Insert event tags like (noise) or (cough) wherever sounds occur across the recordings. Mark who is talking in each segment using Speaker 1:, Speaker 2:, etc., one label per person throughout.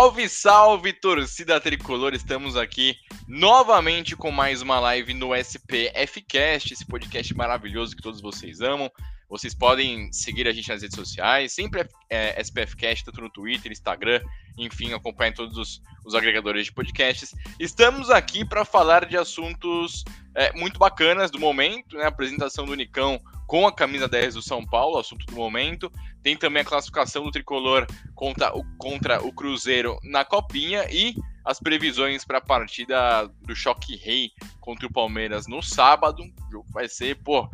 Speaker 1: Salve, salve, torcida tricolor! Estamos aqui novamente com mais uma live no SPF Cast, esse podcast maravilhoso que todos vocês amam. Vocês podem seguir a gente nas redes sociais, sempre é, SPF Cast, tanto no Twitter, Instagram, enfim, acompanhem todos os, os agregadores de podcasts. Estamos aqui para falar de assuntos é, muito bacanas do momento, né? A apresentação do Nicão com a camisa 10 do São Paulo, assunto do momento. Tem também a classificação do tricolor contra o, contra o Cruzeiro na Copinha e as previsões para a partida do Choque Rei contra o Palmeiras no sábado. O jogo vai ser, pô,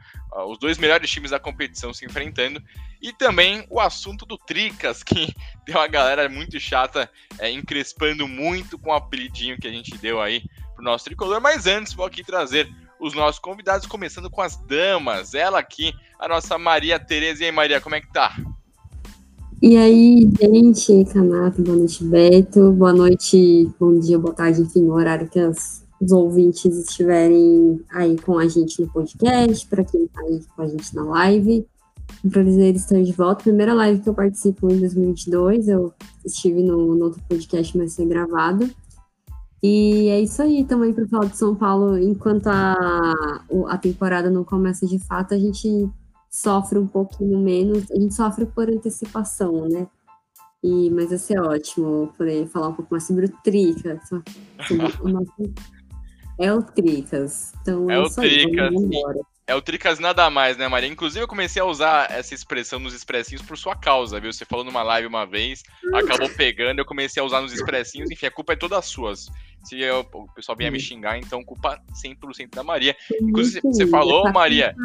Speaker 1: os dois melhores times da competição se enfrentando. E também o assunto do Tricas, (laughs) que tem uma galera muito chata é, encrespando muito com o apelidinho que a gente deu aí pro nosso tricolor. Mas antes, vou aqui trazer os nossos convidados, começando com as damas. Ela aqui, a nossa Maria Tereza. E aí, Maria, como é que tá?
Speaker 2: E aí, gente, Canato, boa noite, Beto, boa noite, bom dia, boa tarde, enfim, no horário que as, os ouvintes estiverem aí com a gente no podcast, para quem está aí com a gente na live. Um prazer estar de volta. Primeira live que eu participo em 2022, eu estive no, no outro podcast, mas foi gravado. E é isso aí também para falar de São Paulo. Enquanto a, a temporada não começa de fato, a gente sofre um pouquinho menos, a gente sofre por antecipação, né? E, mas vai ser ótimo poder falar um pouco mais sobre o Tricas. Sobre (laughs) o nosso... É o Tricas. Então,
Speaker 1: é, é o Tricas. É o Tricas nada mais, né, Maria? Inclusive, eu comecei a usar essa expressão nos expressinhos por sua causa, viu? Você falou numa live uma vez, acabou pegando, eu comecei a usar nos expressinhos, enfim, a culpa é toda sua. Se eu, o pessoal vier me xingar, então culpa 100% da Maria. Inclusive, você falou, Maria.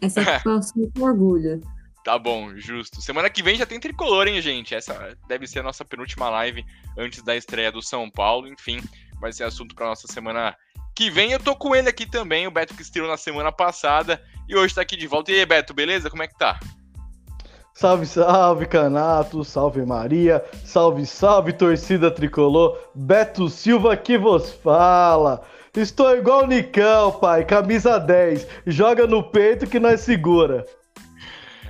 Speaker 2: Essa é o muito orgulho.
Speaker 1: Tá bom, justo. Semana que vem já tem tricolor, hein, gente? Essa deve ser a nossa penúltima live antes da estreia do São Paulo. Enfim, vai ser assunto para nossa semana que vem. Eu tô com ele aqui também, o Beto que estreou na semana passada e hoje tá aqui de volta. E aí, Beto, beleza? Como é que tá?
Speaker 3: Salve, salve, Canato, salve Maria, salve, salve, torcida tricolor, Beto Silva que vos fala. Estou igual o Nicão, pai, camisa 10, joga no peito que nós segura.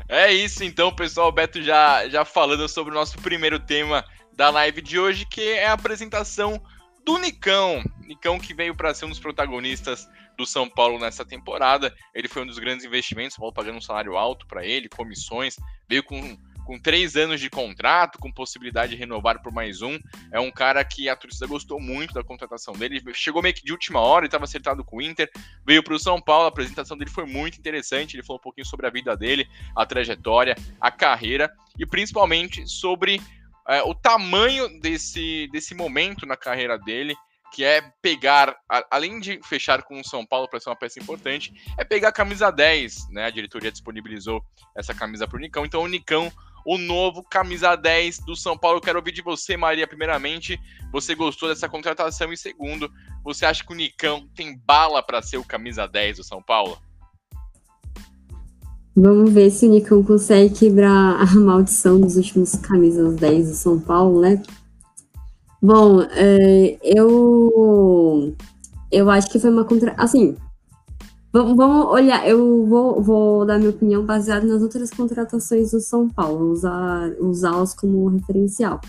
Speaker 1: É isso então, pessoal, Beto já, já falando sobre o nosso primeiro tema da live de hoje, que é a apresentação do Nicão. Nicão que veio para ser um dos protagonistas do São Paulo nessa temporada. Ele foi um dos grandes investimentos, São Paulo pagando um salário alto para ele, comissões, veio com, com três anos de contrato, com possibilidade de renovar por mais um. É um cara que a torcida gostou muito da contratação dele. Chegou meio que de última hora, estava acertado com o Inter, veio para o São Paulo. A apresentação dele foi muito interessante. Ele falou um pouquinho sobre a vida dele, a trajetória, a carreira e principalmente sobre é, o tamanho desse, desse momento na carreira dele, que é pegar, além de fechar com o São Paulo para ser uma peça importante, é pegar a camisa 10, né? A diretoria disponibilizou essa camisa para o Nicão, então o Nicão, o novo camisa 10 do São Paulo. Eu quero ouvir de você, Maria, primeiramente, você gostou dessa contratação e segundo, você acha que o Nicão tem bala para ser o camisa 10 do São Paulo?
Speaker 2: Vamos ver se o Nicão consegue quebrar a maldição dos últimos camisas 10 do São Paulo, né? Bom, é, eu eu acho que foi uma contra. Assim, vamos, vamos olhar. Eu vou, vou dar minha opinião baseada nas outras contratações do São Paulo, usar usá-las como referencial.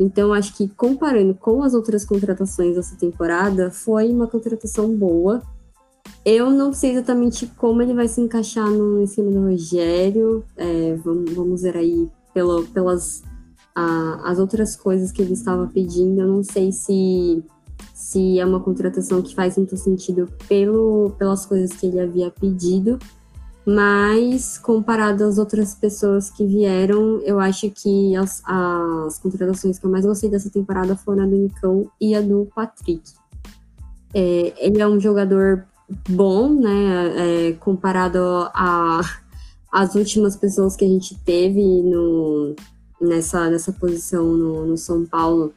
Speaker 2: Então, acho que comparando com as outras contratações dessa temporada, foi uma contratação boa eu não sei exatamente como ele vai se encaixar no esquema do Rogério. É, vamos, vamos ver aí pelo, pelas a, as outras coisas que ele estava pedindo. Eu não sei se, se é uma contratação que faz muito sentido pelo, pelas coisas que ele havia pedido. Mas, comparado às outras pessoas que vieram, eu acho que as, as contratações que eu mais gostei dessa temporada foram a do Nicão e a do Patrick. É, ele é um jogador bom, né, é, comparado as últimas pessoas que a gente teve no, nessa, nessa posição no, no São Paulo.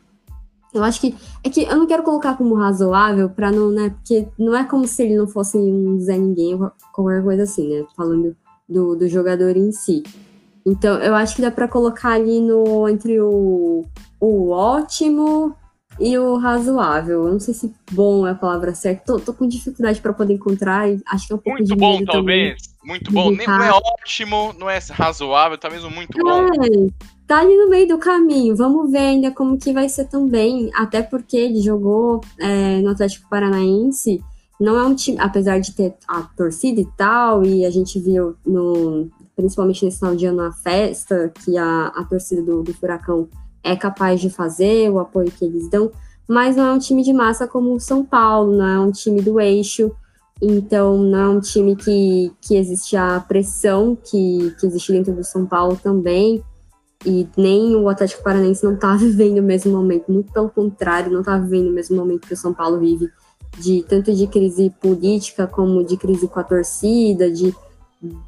Speaker 2: Eu acho que. É que eu não quero colocar como razoável para não, né? Porque não é como se ele não fosse um Zé Ninguém qualquer coisa assim, né? Falando do, do jogador em si. Então, eu acho que dá para colocar ali no entre o, o ótimo e o razoável. Eu não sei se bom é a palavra certa. Tô, tô com dificuldade para poder encontrar. Acho que é um pouco
Speaker 1: Muito bom, talvez.
Speaker 2: também.
Speaker 1: Muito bom. Nem, não é ótimo, não é razoável, talvez um muito bom.
Speaker 2: É, tá ali no meio do caminho. Vamos ver ainda como que vai ser também. Até porque ele jogou é, no Atlético Paranaense. Não é um time, apesar de ter a torcida e tal, e a gente viu no, principalmente nesse final de ano a festa que a, a torcida do, do Furacão é capaz de fazer, o apoio que eles dão, mas não é um time de massa como o São Paulo, não é um time do eixo, então não é um time que, que existe a pressão que, que existe dentro do São Paulo também, e nem o Atlético Paranaense não está (laughs) vivendo o mesmo momento, muito pelo contrário, não está vivendo o mesmo momento que o São Paulo vive, de tanto de crise política como de crise com a torcida, de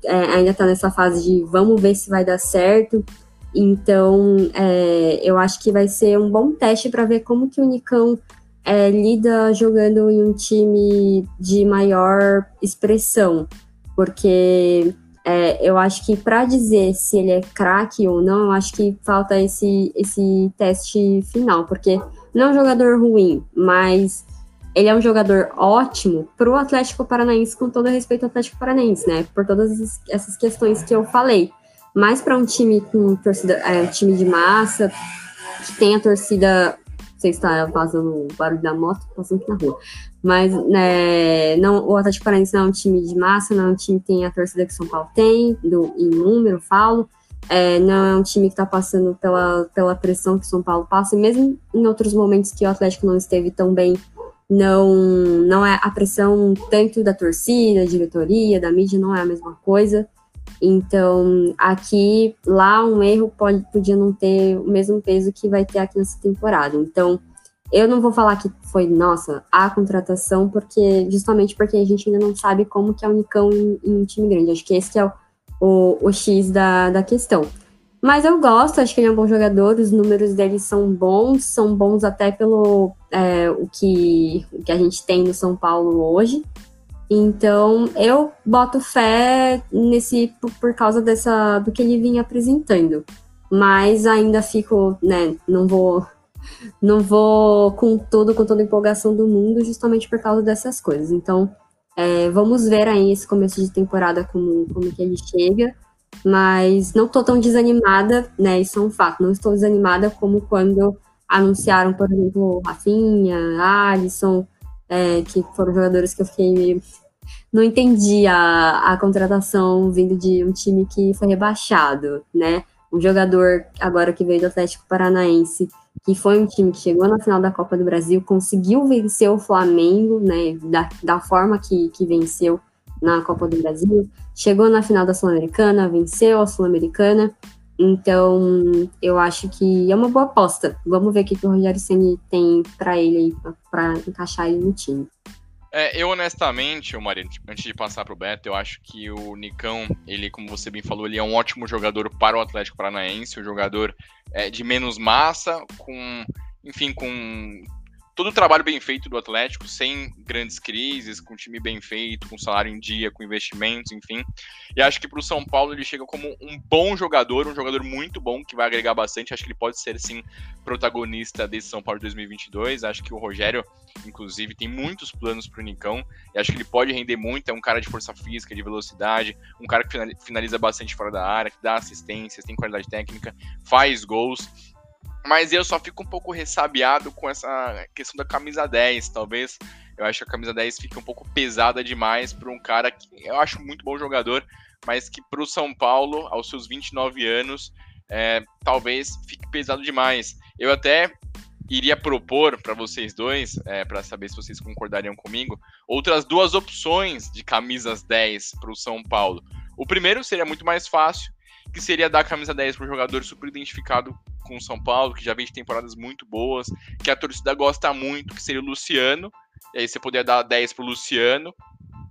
Speaker 2: é, ainda está nessa fase de vamos ver se vai dar certo. Então, é, eu acho que vai ser um bom teste para ver como que o Nicão é, lida jogando em um time de maior expressão, porque é, eu acho que para dizer se ele é craque ou não, eu acho que falta esse, esse teste final, porque não é um jogador ruim, mas ele é um jogador ótimo para o Atlético Paranaense, com todo respeito ao Atlético Paranaense, né? Por todas essas questões que eu falei. Mas para um time com torcida, é, time de massa, que tem a torcida. Você está fazendo o barulho da moto, passando aqui na rua. Mas né, não, o Atlético Paranaense não é um time de massa, não é um time que tem a torcida que São Paulo tem, do, em número, falo. É, não é um time que está passando pela, pela pressão que São Paulo passa, e mesmo em outros momentos que o Atlético não esteve tão bem não não é a pressão tanto da torcida, diretoria, da mídia não é a mesma coisa. Então, aqui, lá um erro pode, podia não ter o mesmo peso que vai ter aqui nessa temporada. Então, eu não vou falar que foi, nossa, a contratação, porque justamente porque a gente ainda não sabe como que é o Unicão em, em um time grande. Acho que esse que é o, o, o X da, da questão. Mas eu gosto, acho que ele é um bom jogador, os números dele são bons, são bons até pelo é, o, que, o que a gente tem no São Paulo hoje. Então eu boto fé nesse por, causa dessa do que ele vinha apresentando. Mas ainda fico, né, não vou não vou com tudo, com toda a empolgação do mundo, justamente por causa dessas coisas. Então, é, vamos ver aí esse começo de temporada como, como que ele chega. Mas não estou tão desanimada, né? Isso é um fato. Não estou desanimada como quando anunciaram, por exemplo, Rafinha, Alisson, é, que foram jogadores que eu fiquei meio. Não entendi a, a contratação vindo de um time que foi rebaixado, né? Um jogador agora que veio do Atlético Paranaense, que foi um time que chegou na final da Copa do Brasil, conseguiu vencer o Flamengo, né? Da, da forma que, que venceu na Copa do Brasil, chegou na final da Sul-Americana, venceu a Sul-Americana. Então, eu acho que é uma boa aposta. Vamos ver o que, que o Rogério Ceni tem para ele para encaixar ele no time.
Speaker 1: É, eu honestamente, Maria, antes de passar pro Beto, eu acho que o Nicão, ele, como você bem falou, ele é um ótimo jogador para o Atlético Paranaense, um jogador é, de menos massa, com, enfim, com todo o trabalho bem feito do Atlético, sem grandes crises, com time bem feito, com salário em dia, com investimentos, enfim. E acho que para o São Paulo ele chega como um bom jogador, um jogador muito bom, que vai agregar bastante. Acho que ele pode ser, sim, protagonista desse São Paulo 2022. Acho que o Rogério, inclusive, tem muitos planos para o Nicão, e acho que ele pode render muito. É um cara de força física, de velocidade, um cara que finaliza bastante fora da área, que dá assistências, tem qualidade técnica, faz gols. Mas eu só fico um pouco ressabiado com essa questão da camisa 10. Talvez eu acho que a camisa 10 fica um pouco pesada demais para um cara que eu acho muito bom jogador, mas que para o São Paulo, aos seus 29 anos, é, talvez fique pesado demais. Eu até iria propor para vocês dois, é, para saber se vocês concordariam comigo, outras duas opções de camisas 10 para o São Paulo. O primeiro seria muito mais fácil, que seria dar a camisa 10 para um jogador super identificado com o São Paulo, que já vem de temporadas muito boas, que a torcida gosta muito, que seria o Luciano. E aí você poderia dar 10 pro Luciano,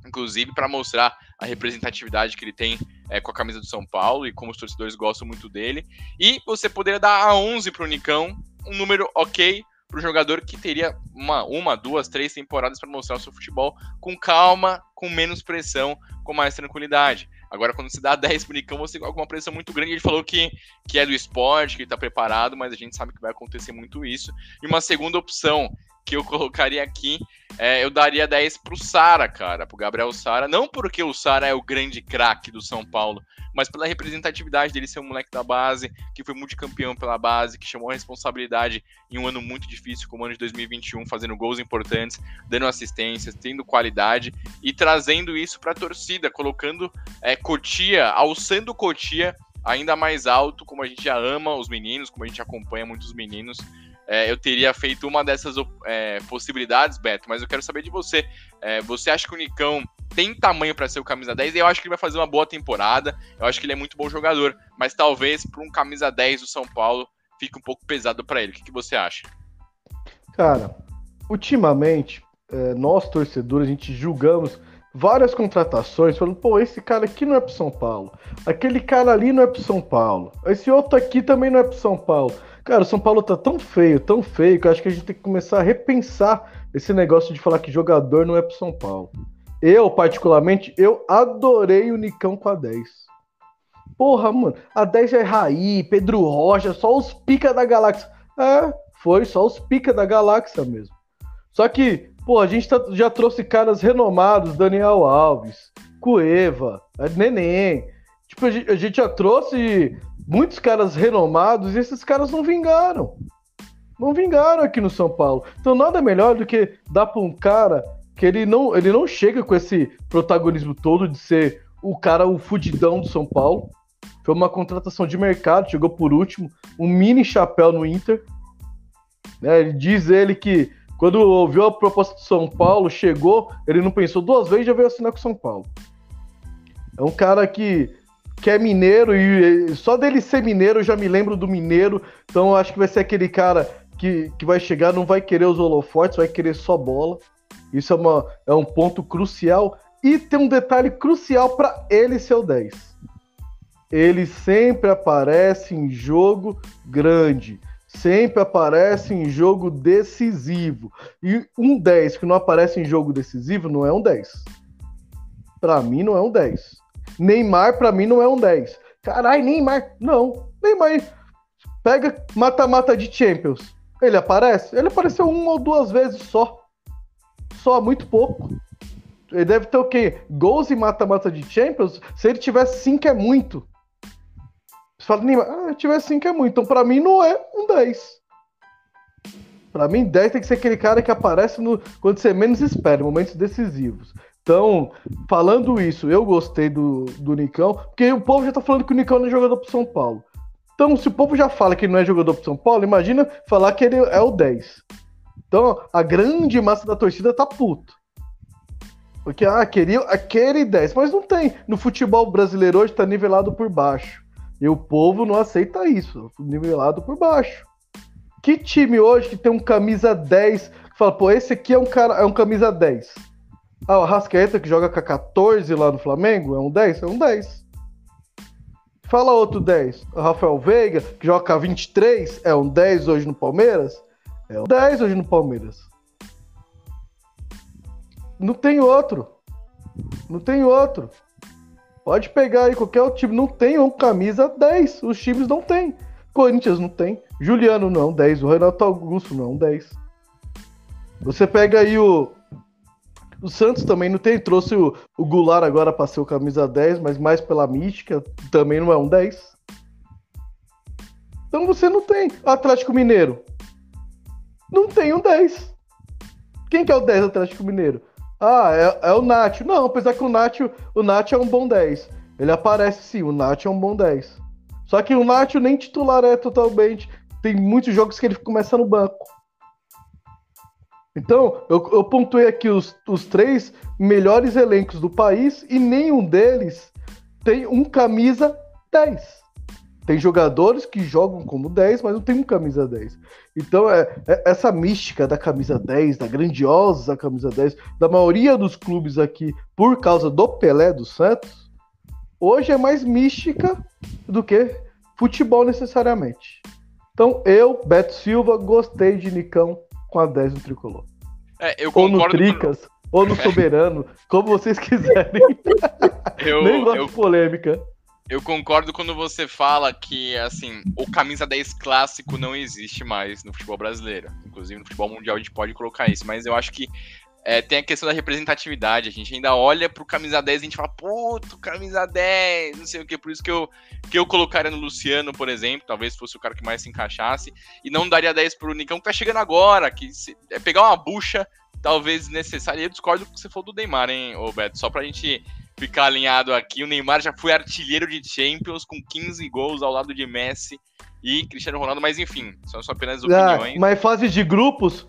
Speaker 1: inclusive para mostrar a representatividade que ele tem é, com a camisa do São Paulo e como os torcedores gostam muito dele. E você poderia dar a 11 para o Nicão, um número ok para o jogador que teria uma, uma, duas, três temporadas para mostrar o seu futebol com calma, com menos pressão, com mais tranquilidade. Agora, quando você dá (laughs) 10 pro Nicão, você coloca uma pressão muito grande. Ele falou que, que é do esporte, que ele tá preparado, mas a gente sabe que vai acontecer muito isso. E uma segunda opção que eu colocaria aqui, é, eu daria 10 pro Sara, cara, pro Gabriel Sara. Não porque o Sara é o grande craque do São Paulo, mas pela representatividade dele ser um moleque da base, que foi multicampeão pela base, que chamou a responsabilidade em um ano muito difícil, como o ano de 2021, fazendo gols importantes, dando assistências, tendo qualidade e trazendo isso para a torcida, colocando é, Cotia, alçando Cotia ainda mais alto, como a gente já ama os meninos, como a gente acompanha muitos meninos. É, eu teria feito uma dessas é, possibilidades, Beto, mas eu quero saber de você. É, você acha que o Nicão tem tamanho para ser o camisa 10? Eu acho que ele vai fazer uma boa temporada. Eu acho que ele é muito bom jogador, mas talvez para um camisa 10 do São Paulo fique um pouco pesado para ele. O que, que, você acha?
Speaker 3: Cara, ultimamente, é, nós torcedores, a gente julgamos várias contratações, falando, pô, esse cara aqui não é pro São Paulo, aquele cara ali não é pro São Paulo, esse outro aqui também não é pro São Paulo. Cara, o São Paulo tá tão feio, tão feio, que eu acho que a gente tem que começar a repensar esse negócio de falar que jogador não é pro São Paulo. Eu, particularmente, eu adorei o Nicão com a 10. Porra, mano, a 10 é Raí, Pedro Rocha, só os pica da galáxia. É, foi só os pica da galáxia mesmo. Só que, pô, a gente tá, já trouxe caras renomados, Daniel Alves, Cueva, Neném. Tipo, a gente já trouxe muitos caras renomados e esses caras não vingaram. Não vingaram aqui no São Paulo. Então nada melhor do que dar para um cara que ele não, ele não chega com esse protagonismo todo de ser o cara, o fudidão do São Paulo. Foi uma contratação de mercado, chegou por último, um mini chapéu no Inter. Né, diz ele que quando ouviu a proposta do São Paulo, chegou, ele não pensou duas vezes já veio assinar com o São Paulo. É um cara que, que é mineiro e só dele ser mineiro eu já me lembro do mineiro. Então eu acho que vai ser aquele cara que, que vai chegar, não vai querer os holofotes, vai querer só bola. Isso é, uma, é um ponto crucial. E tem um detalhe crucial para ele ser o 10. Ele sempre aparece em jogo grande sempre aparece em jogo decisivo. E um 10 que não aparece em jogo decisivo não é um 10. Para mim não é um 10. Neymar para mim não é um 10. Caralho, Neymar, não. Neymar pega mata-mata de Champions. Ele aparece? Ele apareceu uma ou duas vezes só. Só, muito pouco. Ele deve ter o quê? Gols e mata-mata de Champions? Se ele tivesse 5 é muito. Você fala, Neymar, ah, tiver 5 é muito. Então, pra mim, não é um 10. Pra mim, 10 tem que ser aquele cara que aparece no, quando você menos espera, momentos decisivos. Então, falando isso, eu gostei do, do Nicão, porque o povo já tá falando que o Nicão não é jogador pro São Paulo. Então, se o povo já fala que ele não é jogador pro São Paulo, imagina falar que ele é o 10. Então, a grande massa da torcida tá puto. Porque, ah, queria aquele 10, mas não tem. No futebol brasileiro hoje tá nivelado por baixo. E o povo não aceita isso, nivelado por baixo. Que time hoje que tem um camisa 10 que fala, pô, esse aqui é um cara, é um camisa 10. Ah, o Rascaeta que joga com a 14 lá no Flamengo, é um 10? É um 10. Fala outro 10. O Rafael Veiga, que joga com a 23, é um 10 hoje no Palmeiras? É um 10 hoje no Palmeiras. Não tem outro. Não tem outro. Pode pegar aí qualquer outro time, não tem um camisa 10. Os times não tem. Corinthians não tem. Juliano não, 10. O Renato Augusto não, 10. Você pega aí o. O Santos também não tem. Trouxe o, o Goulart agora para ser o camisa 10, mas mais pela mística. Também não é um 10. Então você não tem. Atlético Mineiro. Não tem um 10. Quem que é o 10 do Atlético Mineiro? Ah, é, é o Nacho. Não, apesar que o Nacho, o Nacho é um bom 10. Ele aparece sim, o Nacho é um bom 10. Só que o Nacho nem titular é totalmente. Tem muitos jogos que ele começa no banco. Então, eu, eu pontuei aqui os, os três melhores elencos do país e nenhum deles tem um camisa 10. Tem jogadores que jogam como 10, mas não tem um camisa 10. Então, é, é, essa mística da camisa 10, da grandiosa camisa 10, da maioria dos clubes aqui, por causa do Pelé do Santos, hoje é mais mística do que futebol necessariamente. Então eu, Beto Silva, gostei de Nicão com a 10 no tricolor.
Speaker 1: É,
Speaker 3: Ou no
Speaker 1: concordo com-
Speaker 3: Tricas, ou no (laughs) Soberano, como vocês quiserem.
Speaker 1: Eu, (laughs)
Speaker 3: Nem gosto
Speaker 1: eu,
Speaker 3: de polêmica.
Speaker 1: Eu concordo quando você fala que, assim, o camisa 10 clássico não existe mais no futebol brasileiro. Inclusive no futebol mundial a gente pode colocar isso, mas eu acho que é, tem a questão da representatividade. A gente ainda olha pro camisa 10 e a gente fala, puto, camisa 10, não sei o que. Por isso que eu, que eu colocaria no Luciano, por exemplo, talvez fosse o cara que mais se encaixasse, e não daria 10 pro Nicão, que tá chegando agora, que se- é pegar uma bucha, talvez necessária. E eu discordo que você falou do Neymar, hein, ô Beto? Só pra gente ficar alinhado aqui, o Neymar já foi artilheiro de Champions com 15 gols ao lado de Messi e Cristiano Ronaldo, mas enfim, são só apenas
Speaker 3: Ah,
Speaker 1: opiniões.
Speaker 3: mas fase de grupos,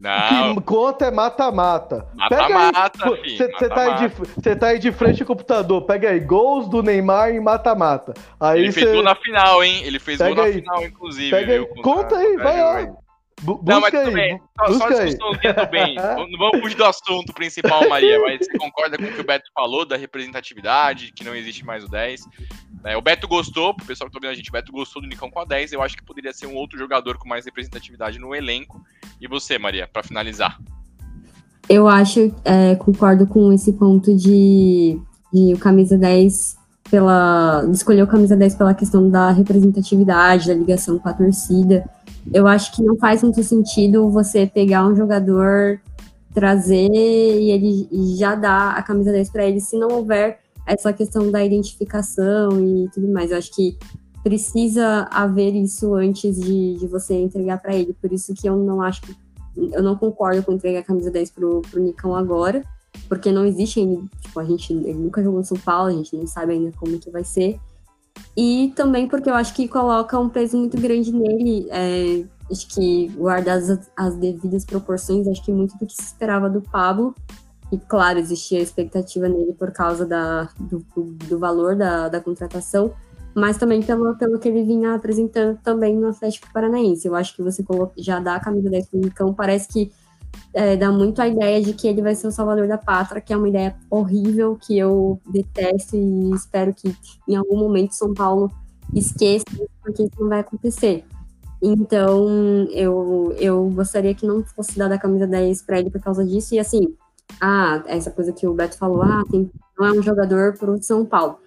Speaker 1: Não,
Speaker 3: que conta é mata-mata.
Speaker 1: Mata-mata,
Speaker 3: aí, Você tá, aí de- cê tá aí de frente ao computador, pega aí, gols do Neymar em mata-mata. Aí
Speaker 1: ele fez
Speaker 3: você.
Speaker 1: gol na final, hein? Ele fez gol
Speaker 3: Pega
Speaker 1: na
Speaker 3: aí.
Speaker 1: final, inclusive.
Speaker 3: Pega aí,
Speaker 1: viu? Contra-
Speaker 3: conta aí, vai lá. Bu-
Speaker 1: Não, mas tudo
Speaker 3: aí.
Speaker 1: bem. Só, só discussãozinha do bem. (laughs) Não vamos fugir do assunto principal, Maria, mas você concorda com o que o Beto falou da representatividade, que não existe mais o 10. É, o Beto gostou, pro pessoal que tá vendo a gente, o Beto gostou do Nicão com a 10. Eu acho que poderia ser um outro jogador com mais representatividade no elenco. E você, Maria, pra finalizar?
Speaker 2: Eu acho, é, concordo com esse ponto de, de o camisa 10 pela. de escolher o camisa 10 pela questão da representatividade, da ligação com a torcida. Eu acho que não faz muito sentido você pegar um jogador, trazer e ele e já dar a camisa 10 para ele se não houver essa questão da identificação e tudo mais. Eu acho que precisa haver isso antes de, de você entregar para ele. Por isso que eu não acho que eu não concordo com entregar a camisa 10 pro, pro Nicão agora, porque não existe ainda, tipo, a gente ele nunca jogou no São Paulo, a gente não sabe ainda como que vai ser. E também porque eu acho que coloca um peso muito grande nele, é, acho que guardadas as, as devidas proporções, acho que muito do que se esperava do Pablo, e claro, existia expectativa nele por causa da, do, do, valor da, da contratação, mas também pelo, pelo que ele vinha apresentando também no Atlético Paranaense. Eu acho que você já dá a camisa 10 pro Nicão, parece que é, dá muito a ideia de que ele vai ser o salvador da pátria, que é uma ideia horrível, que eu detesto e espero que em algum momento São Paulo esqueça, porque isso não vai acontecer. Então, eu, eu gostaria que não fosse dada a camisa 10 para ele por causa disso, e assim, ah, essa coisa que o Beto falou, ah, tem, não é um jogador pro São Paulo.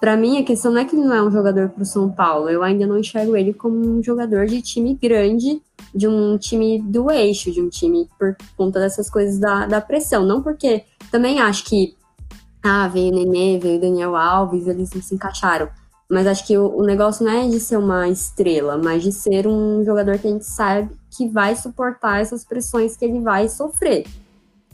Speaker 2: Para mim, a questão não é que ele não é um jogador pro São Paulo, eu ainda não enxergo ele como um jogador de time grande, de um time do eixo, de um time por conta dessas coisas da, da pressão. Não porque também acho que ah, veio o Nenê, veio o Daniel Alves, eles não se encaixaram. Mas acho que o, o negócio não é de ser uma estrela, mas de ser um jogador que a gente sabe que vai suportar essas pressões que ele vai sofrer.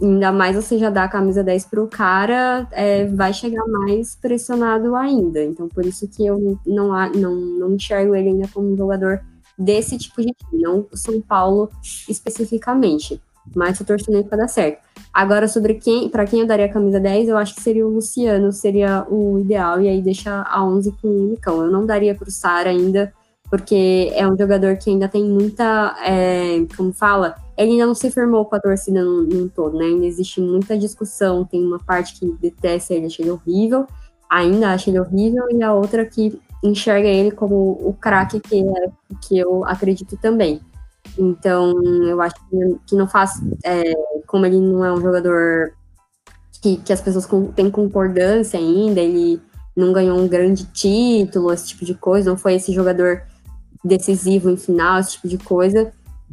Speaker 2: Ainda mais você já dá a camisa 10 pro cara, é, vai chegar mais pressionado ainda. Então, por isso que eu não, não, não enxergo ele ainda como um jogador desse tipo de time, não São Paulo especificamente. Mas tô torcendo para dar certo. Agora, sobre quem, para quem eu daria a camisa 10, eu acho que seria o Luciano, seria o ideal, e aí deixa a 11 com o Nicão. Eu não daria pro Sara ainda, porque é um jogador que ainda tem muita, é, como fala, ele ainda não se firmou com a torcida num, num todo, né? Ainda existe muita discussão, tem uma parte que detesta ele, acha ele horrível, ainda acha ele horrível, e a outra que enxerga ele como o craque que, é, que eu acredito também. Então, eu acho que, não faz, é, como ele não é um jogador que, que as pessoas com- têm concordância ainda, ele não ganhou um grande título, esse tipo de coisa, não foi esse jogador decisivo em final, esse tipo de coisa.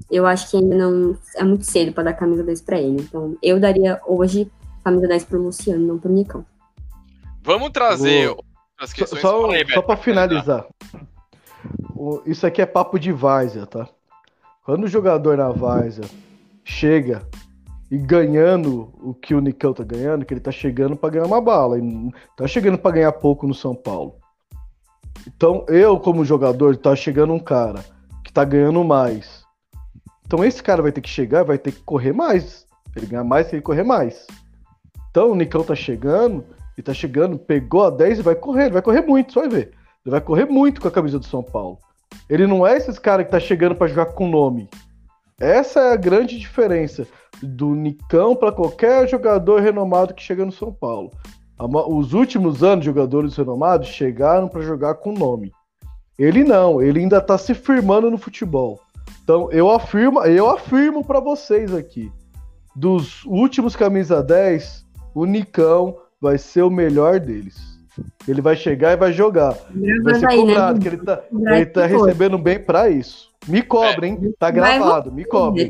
Speaker 2: Eu acho que ainda não é muito cedo para dar camisa 10 para ele. Então, eu daria hoje camisa 10 pro Luciano, não pro Nicão.
Speaker 1: Vamos trazer
Speaker 3: Só, só,
Speaker 1: Fala aí,
Speaker 3: só
Speaker 1: Beto,
Speaker 3: pra finalizar. O- isso aqui é papo de várzea, tá? Quando o jogador na várzea chega e ganhando o que o Nicão tá ganhando, que ele tá chegando pra ganhar uma bala. E tá chegando pra ganhar pouco no São Paulo. Então, eu, como jogador, tá chegando um cara que tá ganhando mais. Então, esse cara vai ter que chegar, vai ter que correr mais. Ele ganhar mais, tem que correr mais. Então, o Nicão tá chegando, e tá chegando, pegou a 10 e vai correr, ele vai correr muito, você vai ver. Ele vai correr muito com a camisa do São Paulo. Ele não é esses caras que tá chegando pra jogar com nome. Essa é a grande diferença do Nicão para qualquer jogador renomado que chega no São Paulo. Os últimos anos, jogadores renomados chegaram para jogar com nome. Ele não, ele ainda está se firmando no futebol. Então eu afirmo, eu afirmo para vocês aqui, dos últimos camisa 10, o Nicão vai ser o melhor deles. Ele vai chegar e vai jogar. Vai ser cobrado, né? que ele tá, ele tá recebendo bem para isso. Me cobre, hein? Tá gravado, me cobre.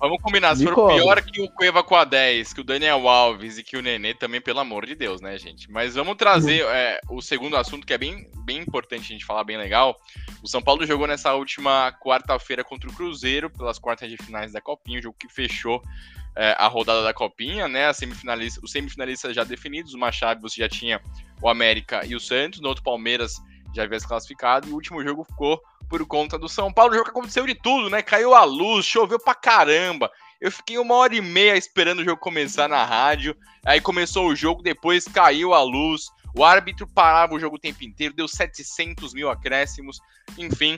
Speaker 1: Vamos combinar, se for pior que o Cueva com a 10, que o Daniel Alves e que o Nenê, também, pelo amor de Deus, né, gente? Mas vamos trazer é, o segundo assunto, que é bem, bem importante a gente falar, bem legal. O São Paulo jogou nessa última quarta-feira contra o Cruzeiro, pelas quartas de finais da Copinha, o jogo que fechou é, a rodada da Copinha, né? Semifinalista, os semifinalistas já definidos, uma chave você já tinha o América e o Santos, no outro Palmeiras já havia se classificado, e o último jogo ficou por conta do São Paulo. O jogo que aconteceu de tudo, né? Caiu a luz, choveu pra caramba. Eu fiquei uma hora e meia esperando o jogo começar na rádio. Aí começou o jogo, depois caiu a luz. O árbitro parava o jogo o tempo inteiro, deu 700 mil acréscimos. Enfim,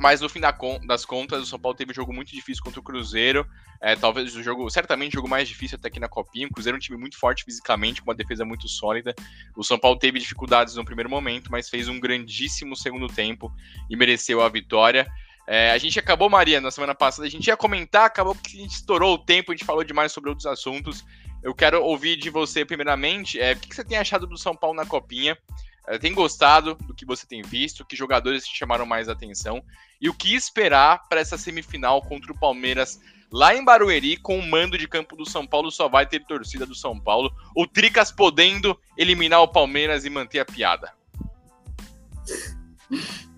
Speaker 1: mas no fim das contas, o São Paulo teve um jogo muito difícil contra o Cruzeiro. É, talvez o jogo, certamente o jogo mais difícil até aqui na Copinha. O Cruzeiro é um time muito forte fisicamente, com uma defesa muito sólida. O São Paulo teve dificuldades no primeiro momento, mas fez um grandíssimo segundo tempo e mereceu a vitória. É, a gente acabou, Maria, na semana passada, a gente ia comentar, acabou que a gente estourou o tempo, a gente falou demais sobre outros assuntos. Eu quero ouvir de você, primeiramente, é, o que você tem achado do São Paulo na Copinha? É, tem gostado do que você tem visto? Que jogadores te chamaram mais atenção? E o que esperar para essa semifinal contra o Palmeiras lá em Barueri com o mando de campo do São Paulo? Só vai ter torcida do São Paulo. O Tricas podendo eliminar o Palmeiras e manter a piada.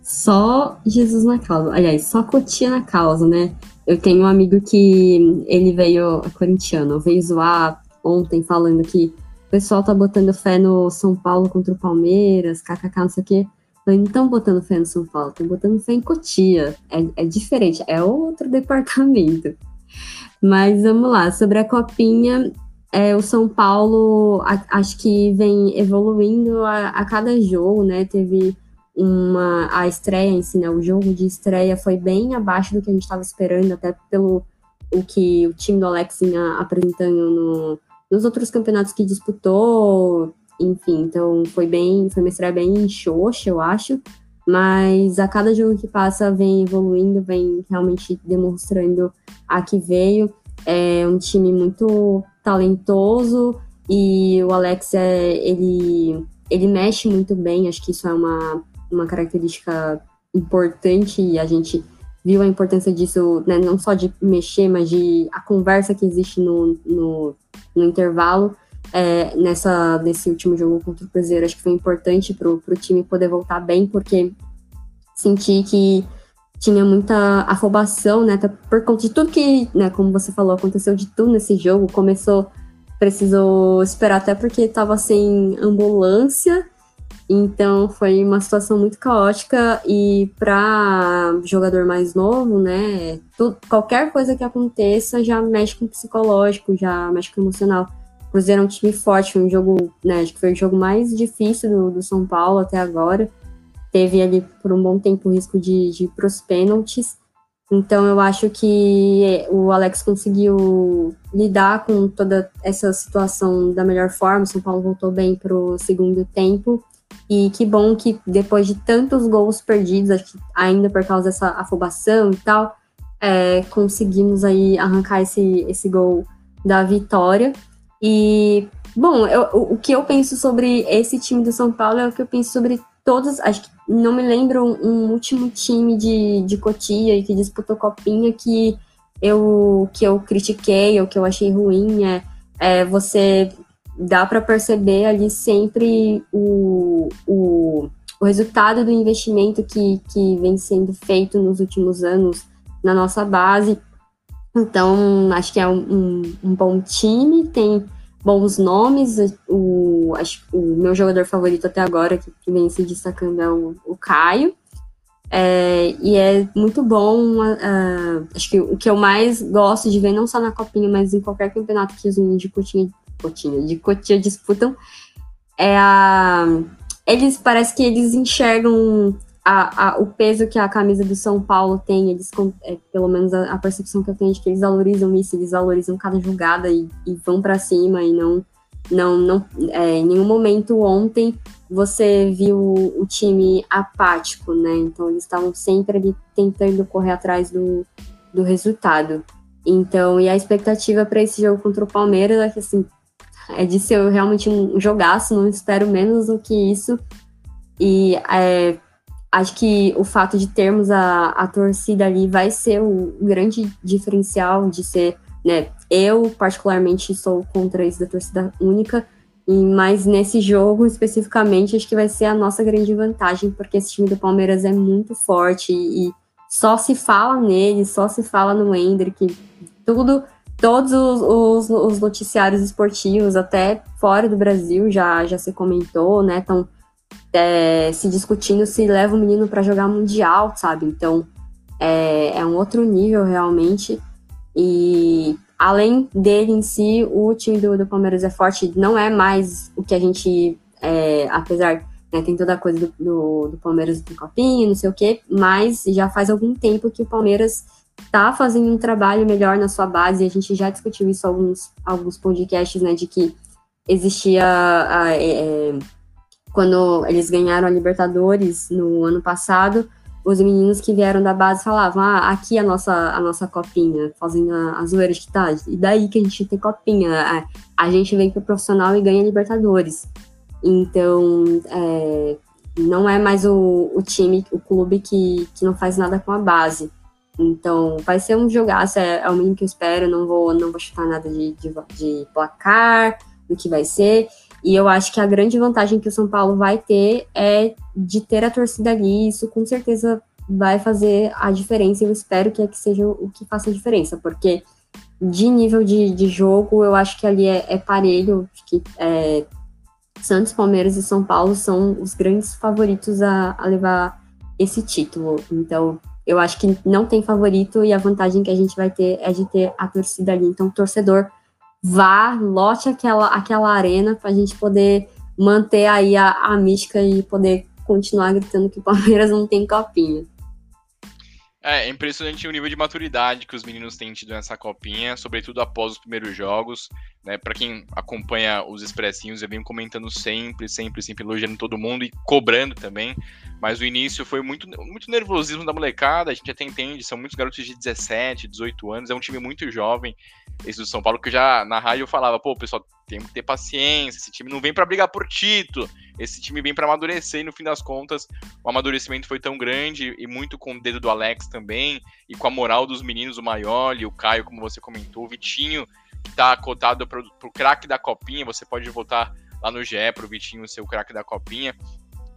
Speaker 2: Só Jesus na causa. Aliás, só Cotia na causa, né? Eu tenho um amigo que ele veio, é corintiano, veio zoar ontem falando que pessoal tá botando fé no São Paulo contra o Palmeiras, kkk, não sei o quê. Não estão botando fé no São Paulo, estão botando fé em Cotia. É, é diferente, é outro (laughs) departamento. Mas vamos lá, sobre a Copinha, é, o São Paulo a, acho que vem evoluindo a, a, cada jogo, né? Teve uma a estreia em si, né? O jogo de estreia foi bem abaixo do que a gente estava esperando, até pelo o que o time do Alex vinha apresentando no, nos outros campeonatos que disputou, enfim, então foi bem, foi uma bem xoxa, eu acho, mas a cada jogo que passa vem evoluindo, vem realmente demonstrando a que veio. É um time muito talentoso e o Alex é, ele, ele mexe muito bem, acho que isso é uma, uma característica importante e a gente viu a importância disso, né, não só de mexer, mas de a conversa que existe no, no, no intervalo. É, nessa, nesse último jogo contra o Cruzeiro, acho que foi importante para o time poder voltar bem, porque senti que tinha muita afobação, né, por conta de tudo que, né, como você falou, aconteceu de tudo nesse jogo, começou, precisou esperar até porque estava sem ambulância, então foi uma situação muito caótica e para jogador mais novo, né, qualquer coisa que aconteça já mexe com o psicológico, já mexe com o emocional. O Cruzeiro é um time forte, foi um jogo, né, acho que foi o jogo mais difícil do, do São Paulo até agora. Teve ali por um bom tempo o risco de, de ir para os pênaltis. Então eu acho que o Alex conseguiu lidar com toda essa situação da melhor forma. O São Paulo voltou bem para o segundo tempo e que bom que depois de tantos gols perdidos, acho que ainda por causa dessa afobação e tal, é, conseguimos aí arrancar esse, esse gol da vitória. E, bom, eu, o, que eu penso sobre esse time do São Paulo é o que eu penso sobre todos. Acho que não me lembro um, último time de, de Cotia que disputou Copinha que eu, que eu critiquei ou que eu achei ruim. É, é você dá para perceber ali sempre o, o, o resultado do investimento que, que vem sendo feito nos últimos anos na nossa base. Então, acho que é um, um, um bom time, tem bons nomes. O, acho, o meu jogador favorito até agora, que, que vem se destacando, é o, o Caio. É, e é muito bom. Uh, acho que o que eu mais gosto de ver, não só na Copinha, mas em qualquer campeonato que os meninos de Coutinho Cotinha, de Cotia disputam, é a. Eles parece que eles enxergam a, a, o peso que a camisa do São Paulo tem, eles, é, pelo menos a, a, percepção que eu tenho de que eles valorizam isso, eles valorizam cada jogada e, e vão para cima e não Não, não, é, em nenhum momento ontem você viu o time apático, né? Então eles estavam sempre ali tentando correr atrás do, do resultado. Então, e a expectativa para esse jogo contra o Palmeiras é que assim, é de ser realmente um jogaço, não espero menos do que isso. E é, acho que o fato de termos a, a torcida ali vai ser o grande diferencial de ser, né? Eu, particularmente, sou contra isso da torcida única, mas nesse jogo especificamente, acho que vai ser a nossa grande vantagem, porque esse time do Palmeiras é muito forte e, e só se fala nele, só se fala no Hendrick, tudo, todos os, os, os, noticiários esportivos, até fora do Brasil, já, já se comentou, né? Estão é, se discutindo se leva o menino para jogar mundial, sabe? Então é, é um outro nível realmente. E além dele em si, o time do, do Palmeiras é forte, não é mais o que a gente, é, apesar, né, tem toda a coisa do, do, do Palmeiras do copinha, não sei o quê, mas já faz algum tempo que o Palmeiras tá fazendo um trabalho melhor na sua base, a gente já discutiu isso alguns alguns podcasts, né, de que existia a, é, quando eles ganharam a Libertadores no ano passado, os meninos que vieram da base falavam, ah, aqui a nossa, a nossa copinha, fazendo a, a zoeira de tá, e daí que a gente tem copinha, a, a gente vem pro profissional e ganha Libertadores. Então, é, não é mais o, o time, o clube que, que não faz nada com a base. Então, vai ser um jogaço, é, é o mínimo que eu espero, não vou, não vou chutar nada de, de, de placar, do que vai ser. E eu acho que a grande vantagem que o São Paulo vai ter é de ter a torcida ali. Isso com certeza vai fazer a diferença. Eu espero que, é que seja o que faça a diferença, porque de nível de, de jogo, eu acho que ali é, é parelho. que é, Santos, Palmeiras e São Paulo são os grandes favoritos a, a levar esse título. Então, eu acho que não tem favorito e a vantagem que a gente vai ter é de ter a torcida ali. Então, torcedor vá, lote aquela, aquela arena para a gente poder manter aí a, a mística e poder continuar gritando que o (laughs) Palmeiras não tem copinha.
Speaker 1: É, é impressionante o nível de maturidade que os meninos têm tido nessa copinha, sobretudo após os primeiros jogos. Né? Para quem acompanha os expressinhos, eu venho comentando sempre, sempre, sempre elogiando todo mundo e cobrando também. Mas o início foi muito, muito nervosismo da molecada, a gente até entende, são muitos garotos de 17, 18 anos, é um time muito jovem, esse do São Paulo, que já na rádio eu falava, pô, pessoal, tem que ter paciência, esse time não vem para brigar por título, esse time vem para amadurecer e no fim das contas o amadurecimento foi tão grande e muito com o dedo do Alex também e com a moral dos meninos, o Maioli, o Caio, como você comentou, o Vitinho, que tá cotado pro, pro craque da copinha, você pode votar lá no GE pro Vitinho ser o craque da copinha.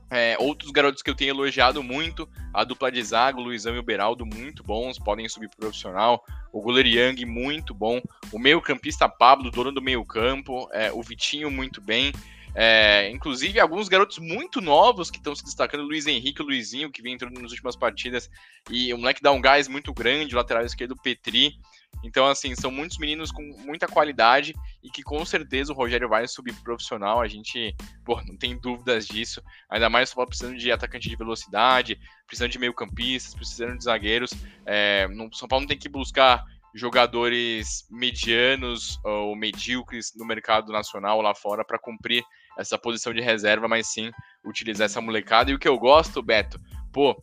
Speaker 1: É, outros garotos que eu tenho elogiado muito, a dupla de zaga, o Luizão e o Beraldo, muito bons, podem subir pro profissional. O goleiro Yang, muito bom. O meio campista Pablo, dono do meio campo. É, o Vitinho, muito bem. É, inclusive, alguns garotos muito novos que estão se destacando, o Luiz Henrique, o Luizinho, que vem entrando nas últimas partidas, e o moleque dá um gás muito grande, o lateral esquerdo, Petri. Então, assim, são muitos meninos com muita qualidade e que com certeza o Rogério vai subir pro profissional. A gente, pô, não tem dúvidas disso. Ainda mais só precisando de atacante de velocidade, precisando de meio-campistas, precisando de zagueiros. É, no São Paulo não tem que buscar jogadores medianos ou medíocres no mercado nacional lá fora para cumprir essa posição de reserva, mas sim utilizar essa molecada. E o que eu gosto, Beto, pô,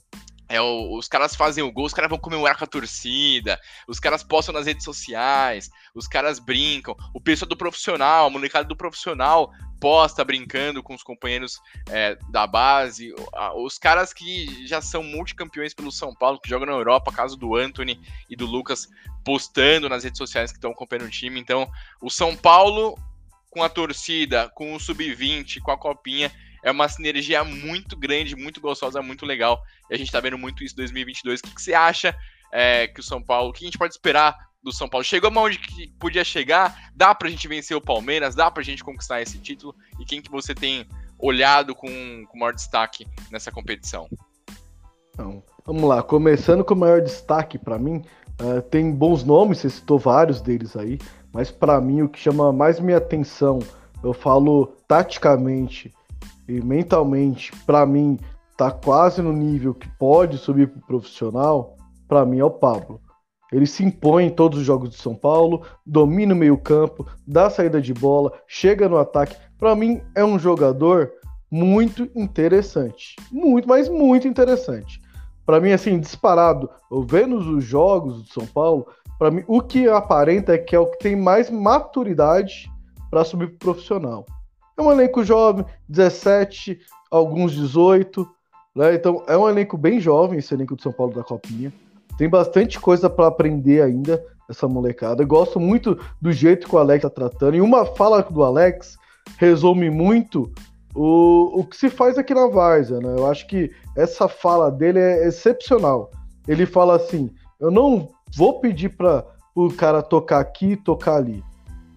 Speaker 1: é, os caras fazem o gol, os caras vão comemorar com a torcida, os caras postam nas redes sociais, os caras brincam, o pessoal do profissional, a molecada do profissional posta brincando com os companheiros é, da base, os caras que já são multicampeões pelo São Paulo, que jogam na Europa, caso do Anthony e do Lucas, postando nas redes sociais que estão acompanhando o time. Então, o São Paulo com a torcida, com o sub-20, com a copinha, é uma sinergia muito grande, muito gostosa, muito legal. E a gente tá vendo muito isso em 2022. O que, que você acha é, que o São Paulo, o que a gente pode esperar do São Paulo? Chegou onde que podia chegar? Dá pra gente vencer o Palmeiras? Dá pra gente conquistar esse título? E quem que você tem olhado com, com maior destaque nessa competição?
Speaker 3: Então, vamos lá, começando com o maior destaque para mim, uh, tem bons nomes, você citou vários deles aí, mas para mim o que chama mais minha atenção, eu falo taticamente e mentalmente, para mim, tá quase no nível que pode subir pro profissional, para mim é o Pablo. Ele se impõe em todos os jogos de São Paulo, domina o meio-campo, dá saída de bola, chega no ataque. Para mim, é um jogador muito interessante. Muito, mas muito interessante. Para mim, assim, disparado, eu vendo os jogos do São Paulo, para mim, o que aparenta é que é o que tem mais maturidade para subir pro profissional. É um elenco jovem, 17, alguns 18, né? Então, é um elenco bem jovem, esse elenco do São Paulo da Copinha. Tem bastante coisa para aprender ainda, essa molecada. Eu gosto muito do jeito que o Alex tá tratando. E uma fala do Alex resume muito o, o que se faz aqui na Várzea, né? Eu acho que essa fala dele é excepcional. Ele fala assim: eu não vou pedir para o cara tocar aqui e tocar ali.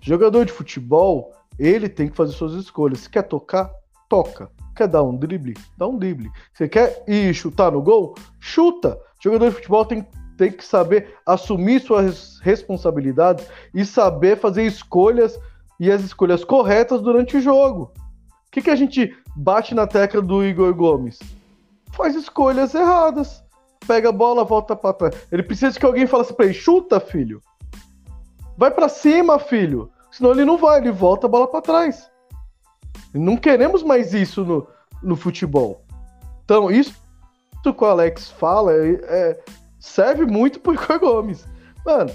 Speaker 3: Jogador de futebol, ele tem que fazer suas escolhas. Se quer tocar, toca. Quer dar um drible? Dá um drible. Você quer ir chutar no gol? Chuta. Jogador de futebol tem, tem que saber assumir suas responsabilidades e saber fazer escolhas e as escolhas corretas durante o jogo. O que, que a gente bate na tecla do Igor Gomes? Faz escolhas erradas. Pega a bola, volta para trás. Ele precisa que alguém fale assim pra ele: chuta, filho. Vai para cima, filho. Senão ele não vai, ele volta a bola para trás. Não queremos mais isso no, no futebol. Então, isso que o Alex fala é, é, serve muito pro Igor Gomes. Mano,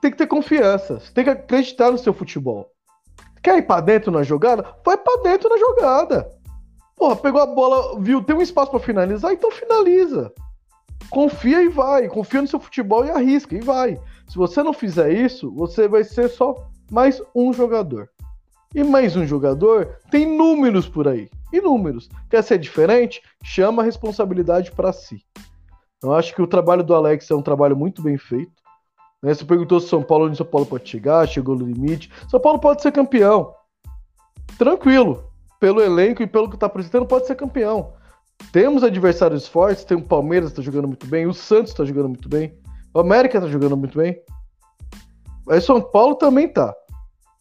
Speaker 3: tem que ter confiança. Você tem que acreditar no seu futebol. Quer ir pra dentro na jogada? Vai pra dentro na jogada. Porra, pegou a bola, viu, tem um espaço para finalizar, então finaliza. Confia e vai. Confia no seu futebol e arrisca e vai. Se você não fizer isso, você vai ser só mais um jogador. E mais um jogador tem números por aí. E números. Quer ser diferente? Chama a responsabilidade para si. Eu acho que o trabalho do Alex é um trabalho muito bem feito. Né? Você perguntou se São Paulo onde São Paulo pode chegar, chegou no limite. São Paulo pode ser campeão. Tranquilo. Pelo elenco e pelo que está apresentando, pode ser campeão. Temos adversários fortes, tem o Palmeiras que está jogando muito bem, o Santos está jogando muito bem, o América está jogando muito bem. Mas São Paulo também tá.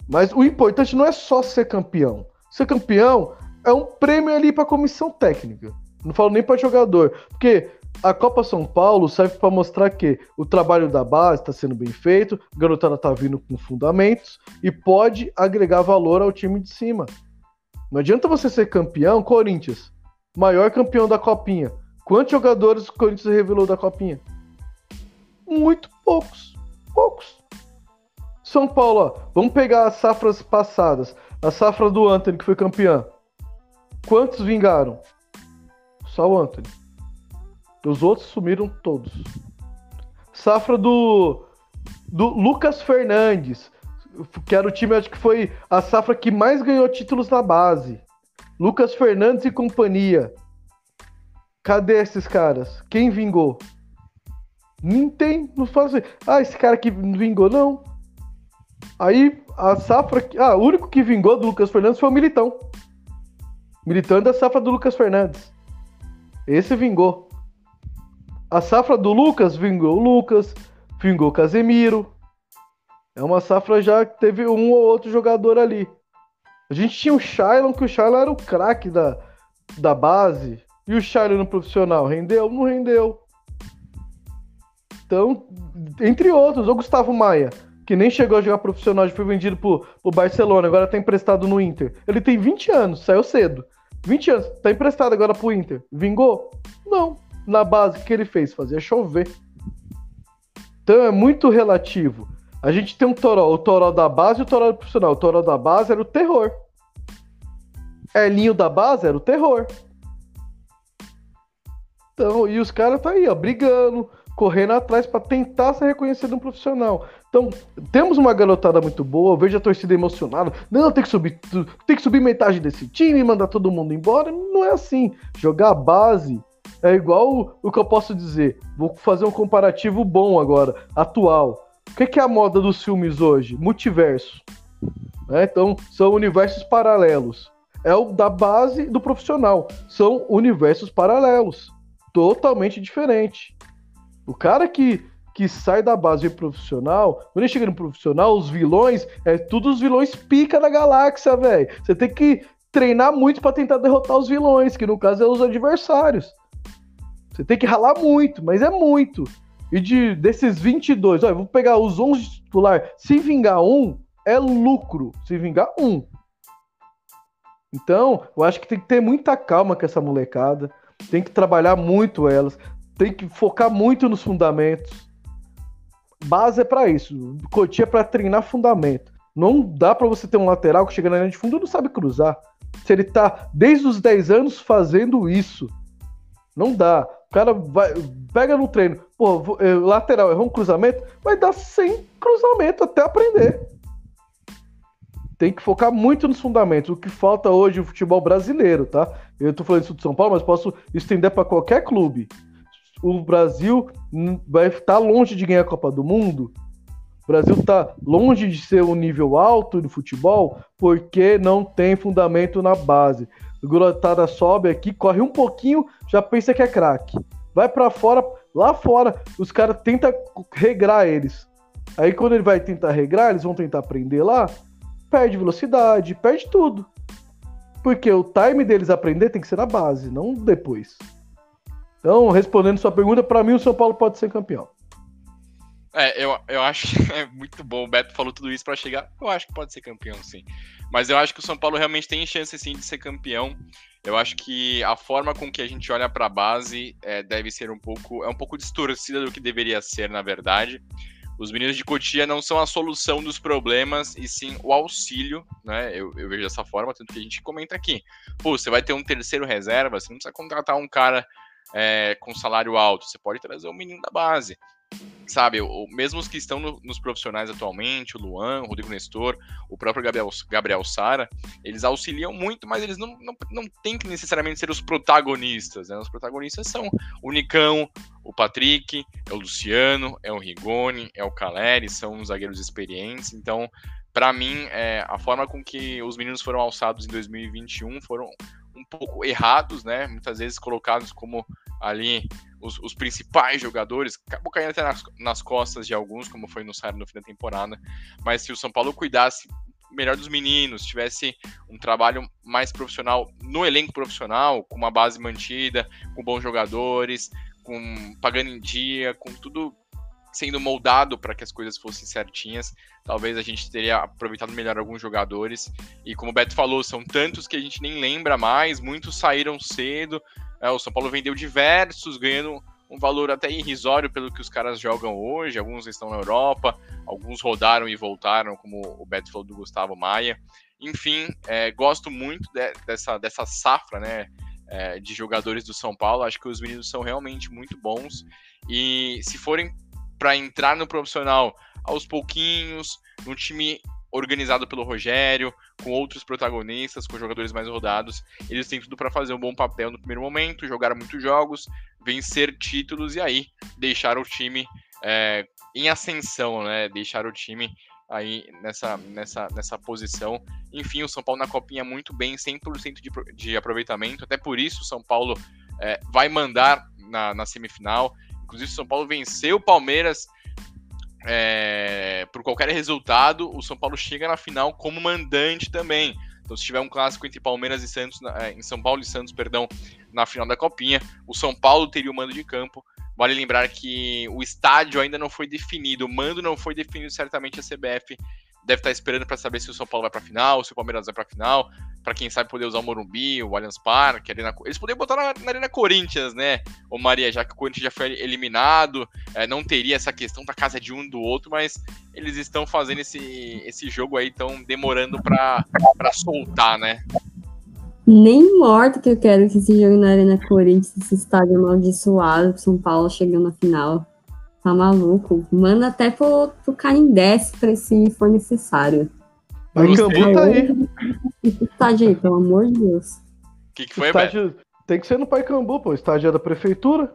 Speaker 3: Mas o importante não é só ser campeão. Ser campeão é um prêmio ali para comissão técnica. Não falo nem para jogador, porque a Copa São Paulo serve para mostrar que o trabalho da base está sendo bem feito, a garotada está vindo com fundamentos e pode agregar valor ao time de cima. Não adianta você ser campeão, Corinthians, maior campeão da Copinha. Quantos jogadores o Corinthians revelou da Copinha? Muito poucos. Poucos. São Paulo, ó, vamos pegar as safras passadas. A safra do Anthony, que foi campeão. Quantos vingaram? Só o Anthony. Os outros sumiram todos. Safra do, do Lucas Fernandes, que era o time, acho que foi a safra que mais ganhou títulos na base. Lucas Fernandes e companhia. Cadê esses caras? Quem vingou? Nem tem, não faz. Ah, esse cara que vingou, não. Aí a safra. Ah, o único que vingou do Lucas Fernandes foi o Militão. Militão é da safra do Lucas Fernandes. Esse vingou. A safra do Lucas vingou o Lucas, vingou o Casemiro. É uma safra já que teve um ou outro jogador ali. A gente tinha o Shailon, que o Shailon era o craque da, da base. E o Shailon no profissional, rendeu? Não rendeu. Então, entre outros, o Gustavo Maia que nem chegou a jogar profissional, já foi vendido pro, pro Barcelona, agora tá emprestado no Inter. Ele tem 20 anos, saiu cedo. 20 anos, tá emprestado agora pro Inter. Vingou? Não. Na base, o que ele fez? Fazia chover. Então é muito relativo. A gente tem um Toró, o Toró da base e o Toró profissional. O Toró da base era o terror. Elinho da base era o terror. Então, e os caras tá aí, ó, brigando, correndo atrás para tentar ser reconhecido um profissional. Então, temos uma garotada muito boa, vejo a torcida emocionada. Não, tem que subir, tem que subir metade desse time e mandar todo mundo embora. Não é assim. Jogar a base é igual o que eu posso dizer. Vou fazer um comparativo bom agora, atual. O que é a moda dos filmes hoje? Multiverso. É, então, são universos paralelos. É o da base do profissional. São universos paralelos. Totalmente diferente. O cara que, que sai da base profissional, quando ele chega no profissional, os vilões, é tudo os vilões pica da galáxia, velho. Você tem que treinar muito para tentar derrotar os vilões, que no caso é os adversários. Você tem que ralar muito, mas é muito. E de, desses 22, olha, vou pegar os 11 titular. Se vingar um, é lucro. Se vingar um. Então, eu acho que tem que ter muita calma com essa molecada. Tem que trabalhar muito elas. Tem que focar muito nos fundamentos. Base é para isso. Cotia é para treinar fundamento. Não dá para você ter um lateral que chega na linha de fundo e não sabe cruzar. Se ele tá desde os 10 anos fazendo isso. Não dá. O cara vai, pega no treino, pô, eh, lateral, errou um cruzamento, vai dar 100 cruzamento até aprender. Tem que focar muito nos fundamentos. O que falta hoje no futebol brasileiro, tá? Eu tô falando isso de São Paulo, mas posso estender para qualquer clube. O Brasil vai estar longe de ganhar a Copa do Mundo. O Brasil está longe de ser um nível alto de futebol porque não tem fundamento na base. O Gulotada sobe aqui, corre um pouquinho, já pensa que é craque. Vai para fora, lá fora, os caras tentam regrar eles. Aí quando ele vai tentar regrar, eles vão tentar aprender lá, perde velocidade, perde tudo. Porque o time deles aprender tem que ser na base, não depois. Então, respondendo sua pergunta, para mim o São Paulo pode ser campeão.
Speaker 1: É, eu, eu acho que (laughs) é muito bom. O Beto falou tudo isso para chegar. Eu acho que pode ser campeão, sim. Mas eu acho que o São Paulo realmente tem chance, sim, de ser campeão. Eu acho que a forma com que a gente olha para a base é, deve ser um pouco. É um pouco distorcida do que deveria ser, na verdade. Os meninos de Cotia não são a solução dos problemas, e sim o auxílio, né? Eu, eu vejo dessa forma, tanto que a gente comenta aqui. Pô, você vai ter um terceiro reserva, você não precisa contratar um cara é, com salário alto, você pode trazer o menino da base sabe, o, mesmo os que estão no, nos profissionais atualmente, o Luan, o Rodrigo Nestor, o próprio Gabriel, Gabriel Sara, eles auxiliam muito, mas eles não, não, não têm que necessariamente ser os protagonistas, né? Os protagonistas são o Nicão, o Patrick, é o Luciano, é o Rigoni, é o Caleri, são os zagueiros experientes, então, para mim, é, a forma com que os meninos foram alçados em 2021 foram um pouco errados, né? Muitas vezes colocados como ali os, os, principais jogadores, acabou caindo até nas, nas, costas de alguns, como foi no Sara no fim da temporada. Mas se o São Paulo cuidasse melhor dos meninos, tivesse um trabalho mais profissional no elenco profissional, com uma base mantida, com bons jogadores, com pagando em dia, com tudo sendo moldado para que as coisas fossem certinhas, talvez a gente teria aproveitado melhor alguns jogadores. E como o Beto falou, são tantos que a gente nem lembra mais, muitos saíram cedo, é, o São Paulo vendeu diversos, ganhando um valor até irrisório pelo que os caras jogam hoje. Alguns estão na Europa, alguns rodaram e voltaram, como o Beto falou do Gustavo Maia. Enfim, é, gosto muito de, dessa, dessa safra, né? É, de jogadores do São Paulo. Acho que os meninos são realmente muito bons. E se forem para entrar no profissional aos pouquinhos, num time organizado pelo Rogério, com outros protagonistas, com jogadores mais rodados. Eles têm tudo para fazer um bom papel no primeiro momento, jogar muitos jogos, vencer títulos e aí deixar o time é, em ascensão, né? Deixar o time aí nessa, nessa, nessa posição. Enfim, o São Paulo na copinha muito bem, 100% de, de aproveitamento. Até por isso o São Paulo é, vai mandar na, na semifinal. Inclusive, o São Paulo venceu o Palmeiras é, por qualquer resultado, o São Paulo chega na final como mandante também. Então, se tiver um clássico entre Palmeiras e Santos, é, em São Paulo e Santos, perdão, na final da Copinha, o São Paulo teria o mando de campo. Vale lembrar que o estádio ainda não foi definido, o mando não foi definido, certamente a CBF deve estar esperando para saber se o São Paulo vai para a final, se o Palmeiras vai para a final, para quem sabe poder usar o Morumbi, o Allianz Parque, Arena... eles poderiam botar na, na, Arena Corinthians, né? Ô Maria, já que o Corinthians já foi eliminado, é, não teria essa questão da casa de um do outro, mas eles estão fazendo esse, esse jogo aí, estão demorando para soltar, né?
Speaker 2: Nem morto que eu quero que esse jogo na Arena Corinthians, esse estádio amaldiçoado, São Paulo chegando na final. Tá maluco? Manda até pro, pro Canindé se for necessário.
Speaker 3: O Cambu tá aí.
Speaker 2: Estádio aí, pelo amor de Deus. O
Speaker 1: que, que foi,
Speaker 3: estádio... Beto? Tem que ser no Paicambu, pô. Estádio é da prefeitura.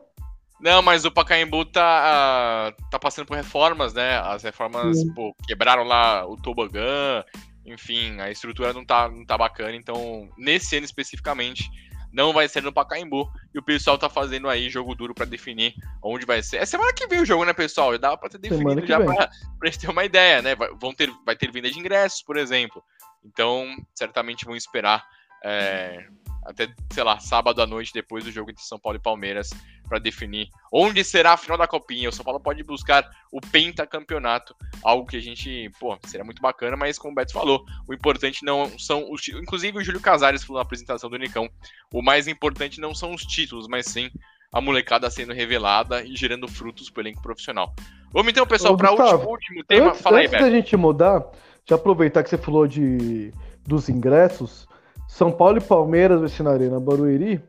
Speaker 1: Não, mas o Pacaembu tá, uh, tá passando por reformas, né? As reformas pô, quebraram lá o tobogã, enfim, a estrutura não tá, não tá bacana. Então, nesse ano especificamente, não vai ser no Pacaembu. E o pessoal tá fazendo aí jogo duro para definir onde vai ser. É semana que vem o jogo, né, pessoal? Já dava pra ter definido já pra, pra gente ter uma ideia, né? Vai, vão ter, vai ter venda de ingressos, por exemplo. Então, certamente vão esperar é, até, sei lá, sábado à noite, depois do jogo entre São Paulo e Palmeiras, para definir onde será a final da Copinha. O São Paulo pode buscar o pentacampeonato, algo que a gente, pô, seria muito bacana, mas como o Beto falou, o importante não são os Inclusive o Júlio Casares falou na apresentação do Unicão, o mais importante não são os títulos, mas sim a molecada sendo revelada e gerando frutos pro elenco profissional. Vamos então, pessoal, para o último, tema.
Speaker 3: Antes, Fala aí, antes da gente mudar, já aproveitar que você falou de, dos ingressos, São Paulo e Palmeiras vai ser na Arena Barueri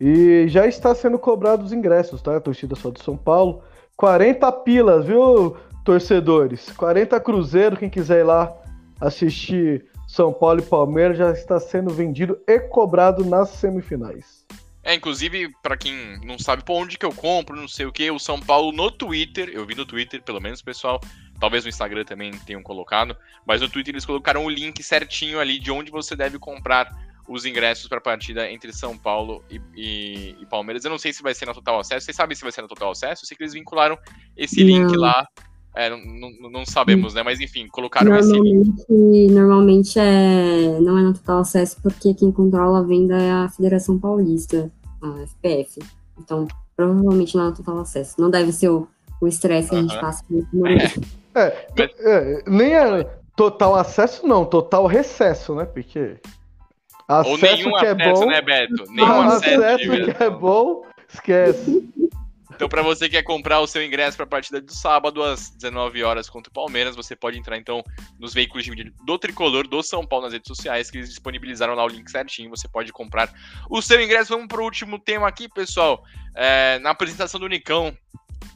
Speaker 3: e já está sendo cobrado os ingressos, tá? A torcida só do São Paulo. 40 pilas, viu, torcedores? 40 cruzeiro, quem quiser ir lá assistir São Paulo e Palmeiras já está sendo vendido e cobrado nas semifinais.
Speaker 1: É, inclusive, para quem não sabe por onde que eu compro, não sei o que, o São Paulo no Twitter, eu vi no Twitter, pelo menos, pessoal, talvez no Instagram também tenham colocado, mas no Twitter eles colocaram o link certinho ali de onde você deve comprar os ingressos para a partida entre São Paulo e, e, e, Palmeiras. Eu não sei se vai ser na Total Acesso. Vocês sabem se vai ser na Total Acesso? Eu sei que eles vincularam esse não. link lá. É, não, não, não, sabemos, né? Mas enfim, colocaram
Speaker 2: normalmente,
Speaker 1: esse link.
Speaker 2: Normalmente é, não é na Total Acesso porque quem controla a venda é a Federação Paulista, a FPF. Então, provavelmente não é na Total Acesso. Não deve ser o estresse que a gente passa
Speaker 3: por é. É, é, nem é total acesso, não, total recesso, né? Porque
Speaker 1: Acesso Ou nenhum que é acesso, bom, né, Beto? Nenhum (laughs)
Speaker 3: acesso, acesso que é bom, esquece.
Speaker 1: Então, para você que quer comprar o seu ingresso para a partida do sábado, às 19 horas contra o Palmeiras, você pode entrar então nos veículos de mídia do Tricolor do São Paulo nas redes sociais, que eles disponibilizaram lá o link certinho. Você pode comprar o seu ingresso. Vamos para o último tema aqui, pessoal. É, na apresentação do Nicão,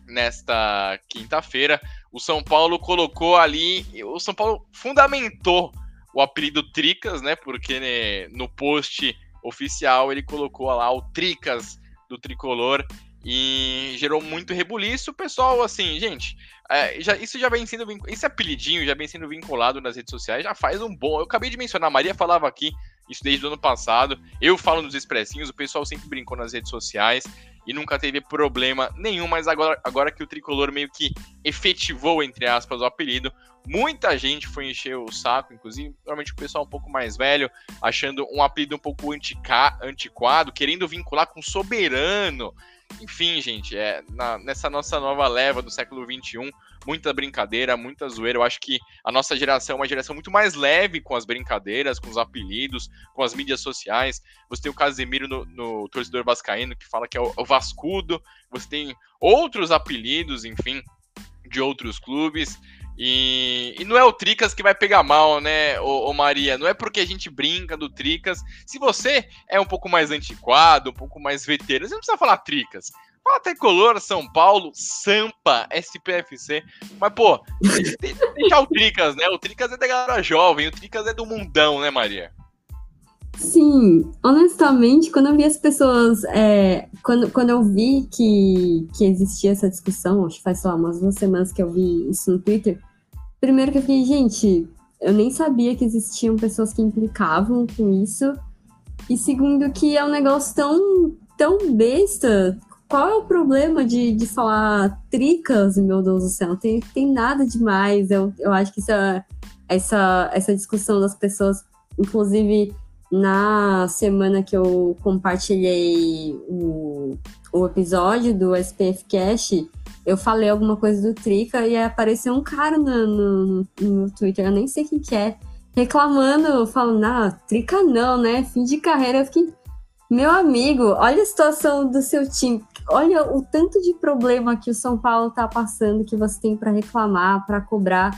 Speaker 1: nesta quinta-feira, o São Paulo colocou ali. O São Paulo fundamentou o apelido Tricas, né? Porque né, no post oficial ele colocou lá o Tricas do tricolor e gerou muito rebuliço. O pessoal, assim, gente, é, já, isso já vem sendo esse apelidinho já vem sendo vinculado nas redes sociais já faz um bom. Eu acabei de mencionar, a Maria falava aqui isso desde o ano passado. Eu falo nos expressinhos, o pessoal sempre brincou nas redes sociais e nunca teve problema nenhum, mas agora, agora que o tricolor meio que efetivou, entre aspas, o apelido, muita gente foi encher o saco, inclusive, normalmente o pessoal um pouco mais velho, achando um apelido um pouco antiquado, querendo vincular com soberano. Enfim, gente, é, na, nessa nossa nova leva do século XXI, muita brincadeira, muita zoeira. Eu acho que a nossa geração é uma geração muito mais leve com as brincadeiras, com os apelidos, com as mídias sociais. Você tem o Casemiro no, no torcedor vascaíno, que fala que é o, o Vascudo. Você tem outros apelidos, enfim, de outros clubes. E, e, não é o Tricas que vai pegar mal, né, ô, ô, Maria? Não é porque a gente brinca do Tricas. Se você é um pouco mais antiquado, um pouco mais veterano, você não precisa falar Tricas. Fala Tricolor, São Paulo, Sampa, SPFC. Mas, pô, deixar o Tricas, né? O Tricas é da galera jovem, o Tricas é do mundão, né, Maria?
Speaker 2: Sim, honestamente, quando eu vi as pessoas. É, quando, quando eu vi que, que existia essa discussão, acho que faz só umas duas semanas que eu vi isso no Twitter. Primeiro que eu fiquei, gente, eu nem sabia que existiam pessoas que implicavam com isso. E segundo que é um negócio tão, tão besta. Qual é o problema de, de falar tricas, meu Deus do céu? Tem, tem nada demais. Eu, eu acho que essa, essa, essa discussão das pessoas, inclusive na semana que eu compartilhei o, o episódio do SPF Cash, eu falei alguma coisa do Trica e apareceu um cara no, no, no Twitter, eu nem sei quem que é, reclamando, falando, ah, Trica não, né? Fim de carreira. Eu fiquei, meu amigo, olha a situação do seu time. Olha o tanto de problema que o São Paulo tá passando que você tem para reclamar, para cobrar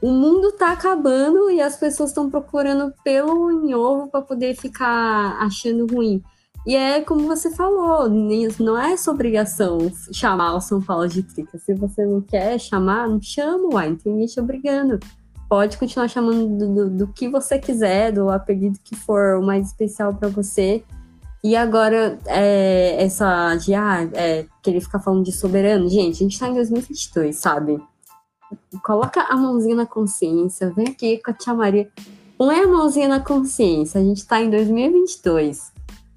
Speaker 2: o mundo tá acabando e as pessoas estão procurando pelo em ovo para poder ficar achando ruim. E é como você falou, não é sua obrigação chamar o São Paulo de Trica. Se você não quer chamar, não chama, uai, não tem ninguém te obrigando. Pode continuar chamando do, do, do que você quiser, do apelido que for o mais especial para você. E agora, é, essa de, ah, é, querer ficar falando de soberano, gente, a gente tá em 2022, sabe? coloca a mãozinha na consciência, vem aqui com a tia Maria. Põe a mãozinha na consciência, a gente tá em 2022.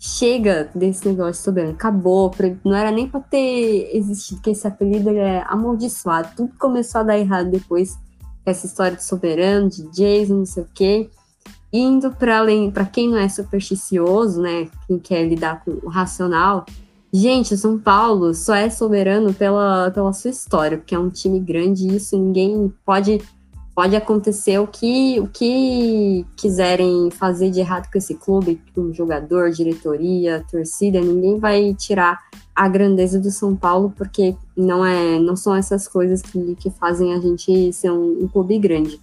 Speaker 2: Chega desse negócio soberano, acabou. Não era nem pra ter existido, que esse apelido é amaldiçoado. Tudo começou a dar errado depois essa história de soberano, de Jason, não sei o quê. indo para além, para quem não é supersticioso, né, quem quer lidar com o racional, gente, o São Paulo só é soberano pela, pela sua história, porque é um time grande e isso ninguém pode pode acontecer o que o que quiserem fazer de errado com esse clube, com jogador, diretoria, torcida, ninguém vai tirar a grandeza do São Paulo, porque não é não são essas coisas que, que fazem a gente ser um, um clube grande.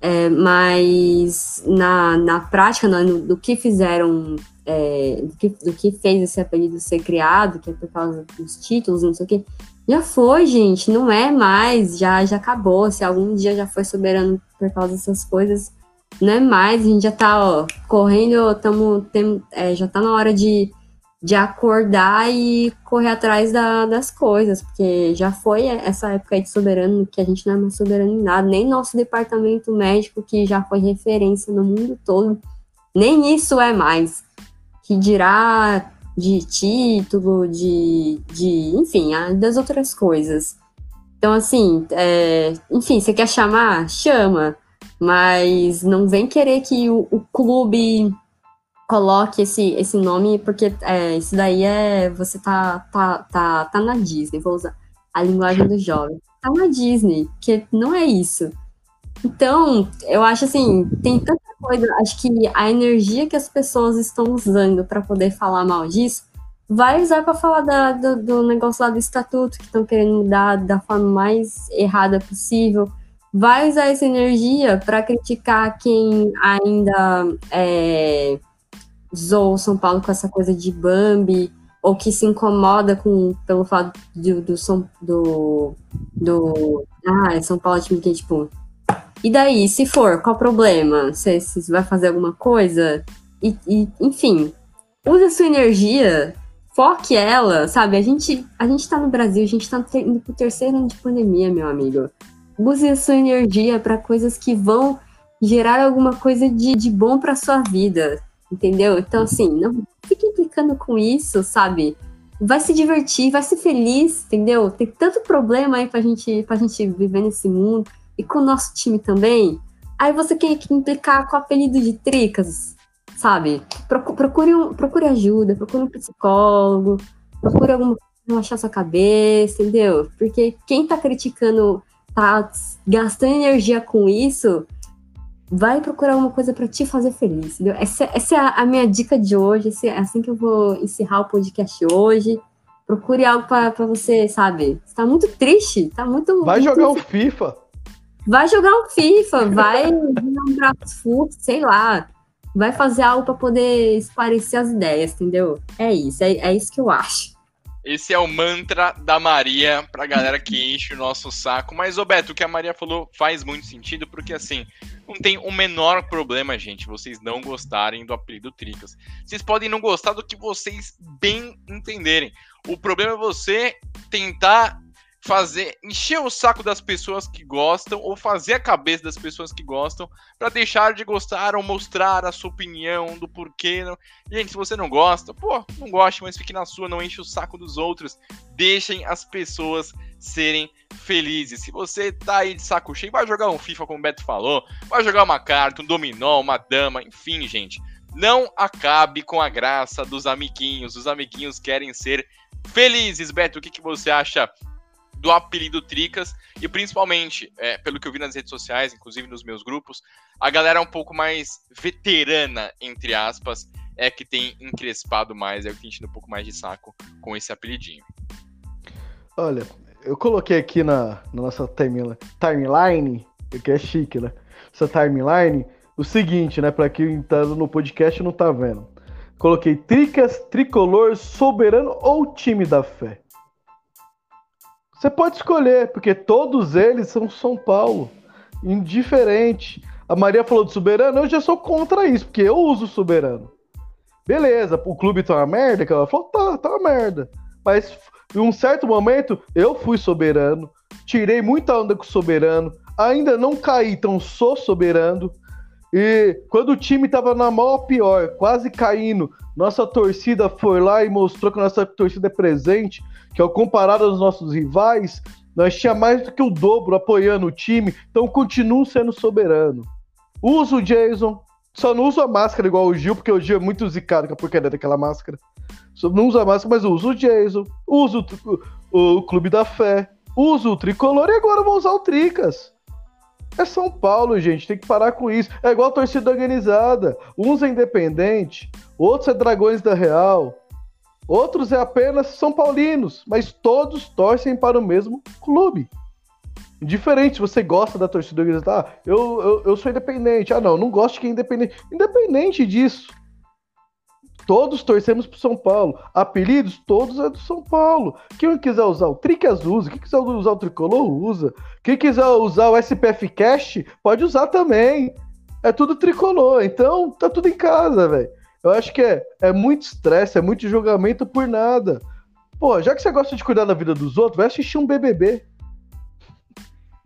Speaker 2: É, mas na, na prática, no, do que fizeram, é, do, que, do que fez esse apelido ser criado, que é por causa dos títulos, não sei o que, já foi, gente, não é mais, já, já acabou. Se algum dia já foi soberano por causa dessas coisas, não é mais, a gente já tá, ó, correndo, tamo, tem, é, já tá na hora de de acordar e correr atrás da, das coisas, porque já foi essa época de soberano, que a gente não é mais soberano em nada, nem nosso departamento médico, que já foi referência no mundo todo, nem isso é mais. Que dirá de título, de, de enfim, das outras coisas. Então, assim, é, enfim, você quer chamar? Chama, mas não vem querer que o, o clube coloque esse, esse nome, porque é, isso daí é. Você tá, tá, tá, tá na Disney, vou usar a linguagem do jovem. Tá na Disney, que não é isso. Então, eu acho assim, tem coisa, acho que a energia que as pessoas estão usando para poder falar mal disso, vai usar para falar da, do, do, negócio lá do estatuto, que estão querendo mudar da forma mais errada possível. Vai usar essa energia para criticar quem ainda é, zoou São Paulo com essa coisa de Bambi, ou que se incomoda com, pelo fato do, do, do, do ah, São Paulo é time que, tipo, e daí, se for, qual o problema? Você, vai fazer alguma coisa? E, e, enfim, use a sua energia, foque ela, sabe? A gente, a gente tá no Brasil, a gente tá indo pro terceiro ano de pandemia, meu amigo. Use a sua energia para coisas que vão gerar alguma coisa de, de bom para sua vida entendeu? Então, assim, não fique implicando com isso, sabe? Vai se divertir, vai ser feliz, entendeu? Tem tanto problema aí pra gente, pra gente viver nesse mundo e com o nosso time também. Aí você quer implicar com o apelido de Tricas, sabe? Procure, um, procure ajuda, procure um psicólogo, procure alguma coisa relaxar sua cabeça, entendeu? Porque quem tá criticando, tá gastando energia com isso, vai procurar uma coisa para te fazer feliz, entendeu? Essa, essa é a, a, minha dica de hoje, é assim que eu vou encerrar o podcast hoje. Procure algo para você, sabe? Você tá muito triste, tá muito.
Speaker 3: Vai
Speaker 2: muito
Speaker 3: jogar um FIFA.
Speaker 2: Vai jogar um FIFA, vai (laughs) dar um braço sei lá. Vai fazer algo para poder esparecer as ideias, entendeu? É isso, é, é isso que eu acho.
Speaker 1: Esse é o mantra da Maria pra galera que enche o nosso saco. Mas, Roberto, o que a Maria falou faz muito sentido, porque assim, não tem o menor problema, gente, vocês não gostarem do apelido Tricas. Vocês podem não gostar do que vocês bem entenderem. O problema é você tentar fazer encher o saco das pessoas que gostam ou fazer a cabeça das pessoas que gostam para deixar de gostar ou mostrar a sua opinião do porquê. Não. Gente, se você não gosta, pô, não goste, mas fique na sua, não enche o saco dos outros. Deixem as pessoas serem felizes. Se você tá aí de saco cheio, vai jogar um FIFA, como o Beto falou, vai jogar uma carta, um dominó, uma dama, enfim, gente. Não acabe com a graça dos amiguinhos. Os amiguinhos querem ser felizes. Beto, o que, que você acha do apelido Tricas e principalmente, é, pelo que eu vi nas redes sociais, inclusive nos meus grupos, a galera é um pouco mais veterana, entre aspas, é que tem encrespado mais, é que tem um pouco mais de saco com esse apelidinho.
Speaker 3: Olha, eu coloquei aqui na, na nossa timeline, que é chique, né? Essa timeline, o seguinte, né? Pra quem tá no podcast não tá vendo. Coloquei Tricas, Tricolor, Soberano ou Time da Fé. Você pode escolher, porque todos eles são São Paulo. Indiferente. A Maria falou do soberano, eu já sou contra isso, porque eu uso soberano. Beleza, o clube tá uma merda, que ela falou, tá, tá uma merda. Mas em um certo momento eu fui soberano, tirei muita onda com o soberano, ainda não caí, então sou soberano. E quando o time tava na maior pior, quase caindo, nossa torcida foi lá e mostrou que nossa torcida é presente, que ao comparado aos nossos rivais, nós tinha mais do que o dobro apoiando o time, então continuo sendo soberano. Uso o Jason, Só não uso a máscara igual o Gil, porque o Gil é muito zicado com a porcaria daquela máscara. Só não uso a máscara, mas uso o Jason, uso o, o Clube da Fé, uso o Tricolor e agora vou usar o Tricas. É São Paulo, gente, tem que parar com isso. É igual a torcida organizada. Uns é independente, outros é Dragões da Real, outros é apenas São Paulinos, mas todos torcem para o mesmo clube. Diferente, você gosta da torcida organizada, ah, eu, eu, eu sou independente. Ah, não, não gosto de quem é independente. Independente disso. Todos torcemos pro São Paulo. Apelidos, todos é do São Paulo. Quem quiser usar o Tricas usa. Quem quiser usar o Tricolor usa. Quem quiser usar o SPF Cash, pode usar também. É tudo tricolor. Então, tá tudo em casa, velho. Eu acho que é, é muito estresse, é muito julgamento por nada. Pô, já que você gosta de cuidar da vida dos outros, vai assistir um BBB.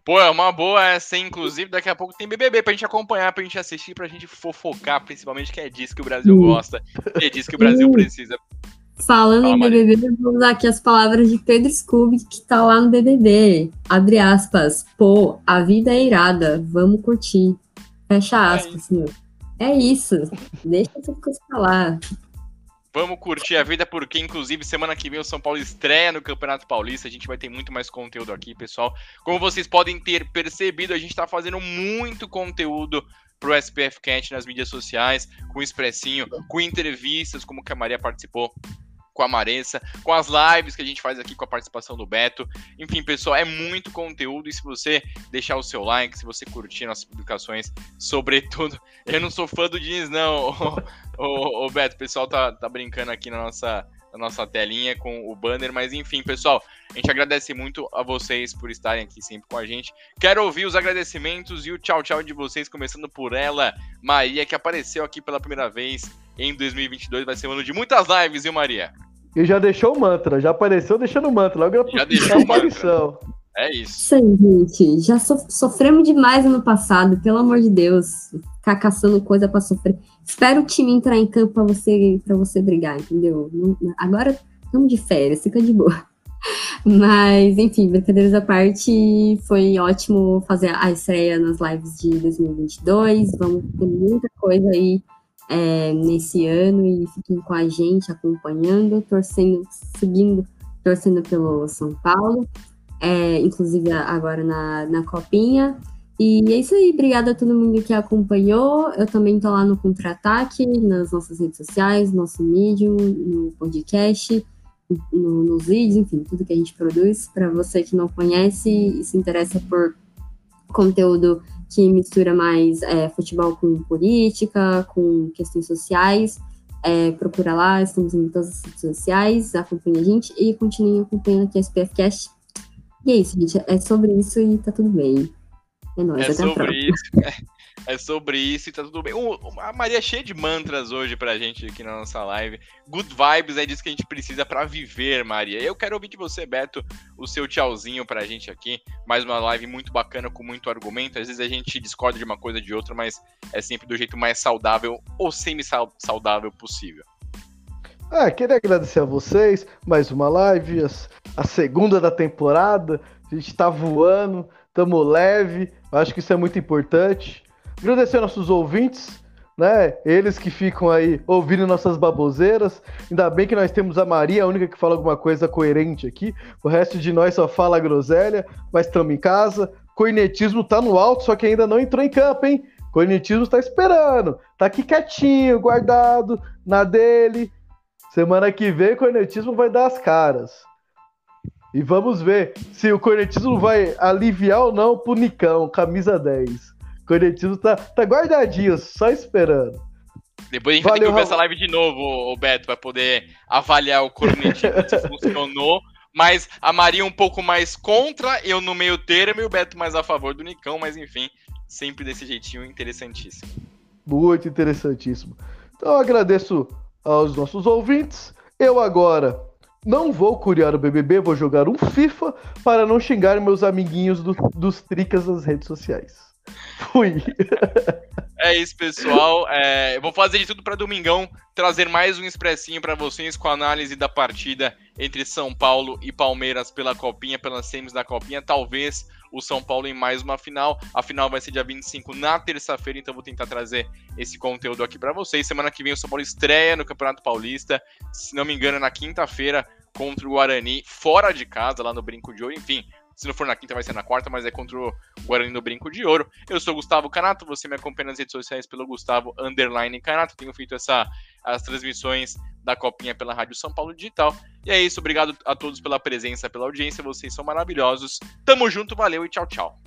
Speaker 1: Pô, é uma boa essa, inclusive. Daqui a pouco tem BBB pra gente acompanhar, pra gente assistir, pra gente fofocar, principalmente, que é disso que o Brasil gosta, que é disso que o Brasil precisa.
Speaker 2: Falando Fala, em BBB, vou usar aqui as palavras de Pedro Scooby, que tá lá no BBB. Abre aspas. Pô, a vida é irada, vamos curtir. Fecha é aspas, é senhor. É isso. Deixa coisas falar.
Speaker 1: Vamos curtir a vida, porque inclusive semana que vem o São Paulo estreia no Campeonato Paulista. A gente vai ter muito mais conteúdo aqui, pessoal. Como vocês podem ter percebido, a gente está fazendo muito conteúdo pro SPF Cat nas mídias sociais, com expressinho, com entrevistas, como que a Maria participou com a Maressa, com as lives que a gente faz aqui com a participação do Beto. Enfim, pessoal, é muito conteúdo e se você deixar o seu like, se você curtir nossas publicações, sobretudo, (laughs) eu não sou fã do Diniz não, (laughs) o, o, Beto, o pessoal tá, tá brincando aqui na nossa na nossa telinha com o banner, mas enfim, pessoal, a gente agradece muito a vocês por estarem aqui sempre com a gente. Quero ouvir os agradecimentos e o tchau tchau de vocês, começando por ela, Maria, que apareceu aqui pela primeira vez em 2022, vai ser um ano de muitas lives, viu, Maria?
Speaker 3: E já deixou o mantra, já apareceu deixando o mantra, logo
Speaker 1: já deixou a aparição. É isso.
Speaker 2: Isso aí, gente. Já so sofremos demais ano passado, pelo amor de Deus. Ficar caçando coisa para sofrer. Espera o time entrar em campo para você, pra você brigar, entendeu? Agora estamos de férias, fica de boa. (laughs) Mas, enfim, brincadeiras à parte, foi ótimo fazer a estreia nas lives de 2022. Vamos ter muita coisa aí é, nesse ano e fiquem com a gente acompanhando, torcendo, seguindo, torcendo pelo São Paulo, é, inclusive agora na, na Copinha. E é isso aí, obrigada a todo mundo que acompanhou. Eu também tô lá no Contra-Ataque, nas nossas redes sociais, nosso Medium, no podcast, no, nos vídeos, enfim, tudo que a gente produz. Para você que não conhece e se interessa por conteúdo que mistura mais é, futebol com política, com questões sociais. É, procura lá, estamos em todas as redes sociais, acompanha a gente e continue acompanhando aqui a SPFcast. E é isso, gente. É sobre isso e tá tudo bem. É nóis,
Speaker 1: é
Speaker 2: até
Speaker 1: sobre isso. É sobre isso e tá tudo bem. a Maria é cheia de mantras hoje pra gente aqui na nossa live. Good vibes é disso que a gente precisa para viver, Maria. Eu quero ouvir de você, Beto, o seu tchauzinho pra gente aqui. Mais uma live muito bacana, com muito argumento. Às vezes a gente discorda de uma coisa de outra, mas é sempre do jeito mais saudável ou semi-saudável possível.
Speaker 3: Ah, queria agradecer a vocês, mais uma live, a segunda da temporada. A gente tá voando, tamo leve, acho que isso é muito importante. Agradecer nossos ouvintes, né? Eles que ficam aí ouvindo nossas baboseiras. Ainda bem que nós temos a Maria, a única que fala alguma coisa coerente aqui. O resto de nós só fala groselha, mas estamos em casa. Cornetismo tá no alto, só que ainda não entrou em campo, hein? Cornetismo tá esperando. Tá aqui quietinho, guardado, na dele. Semana que vem, o cornetismo vai dar as caras. E vamos ver se o cornetismo vai aliviar ou não pro Nicão, camisa 10. Cornetismo tá, tá guardadinho, só esperando.
Speaker 1: Depois a gente Valeu, vai ter que ver essa live de novo, o Beto, para poder avaliar o cornetismo se funcionou. Mas a Maria um pouco mais contra, eu no meio termo e o Beto mais a favor do Nicão, mas enfim, sempre desse jeitinho interessantíssimo.
Speaker 3: Muito interessantíssimo. Então eu agradeço aos nossos ouvintes. Eu agora não vou curiar o BBB, vou jogar um FIFA para não xingar meus amiguinhos do, dos tricas nas redes sociais. Fui. (laughs)
Speaker 1: É isso, pessoal. É, eu vou fazer de tudo para domingão trazer mais um expressinho para vocês com a análise da partida entre São Paulo e Palmeiras pela Copinha, pelas semis da Copinha. Talvez o São Paulo em mais uma final. A final vai ser dia 25 na terça-feira, então vou tentar trazer esse conteúdo aqui para vocês. Semana que vem o São Paulo estreia no Campeonato Paulista, se não me engano, na quinta-feira contra o Guarani, fora de casa, lá no Brinco de Ouro. Enfim, se não for na quinta, vai ser na quarta, mas é contra o Guarani no Brinco de Ouro. Eu sou Gustavo Canato, você me acompanha nas redes sociais pelo Gustavo Underline Canato. Tenho feito essa, as transmissões da Copinha pela Rádio São Paulo Digital. E é isso, obrigado a todos pela presença, pela audiência, vocês são maravilhosos. Tamo junto, valeu e tchau, tchau.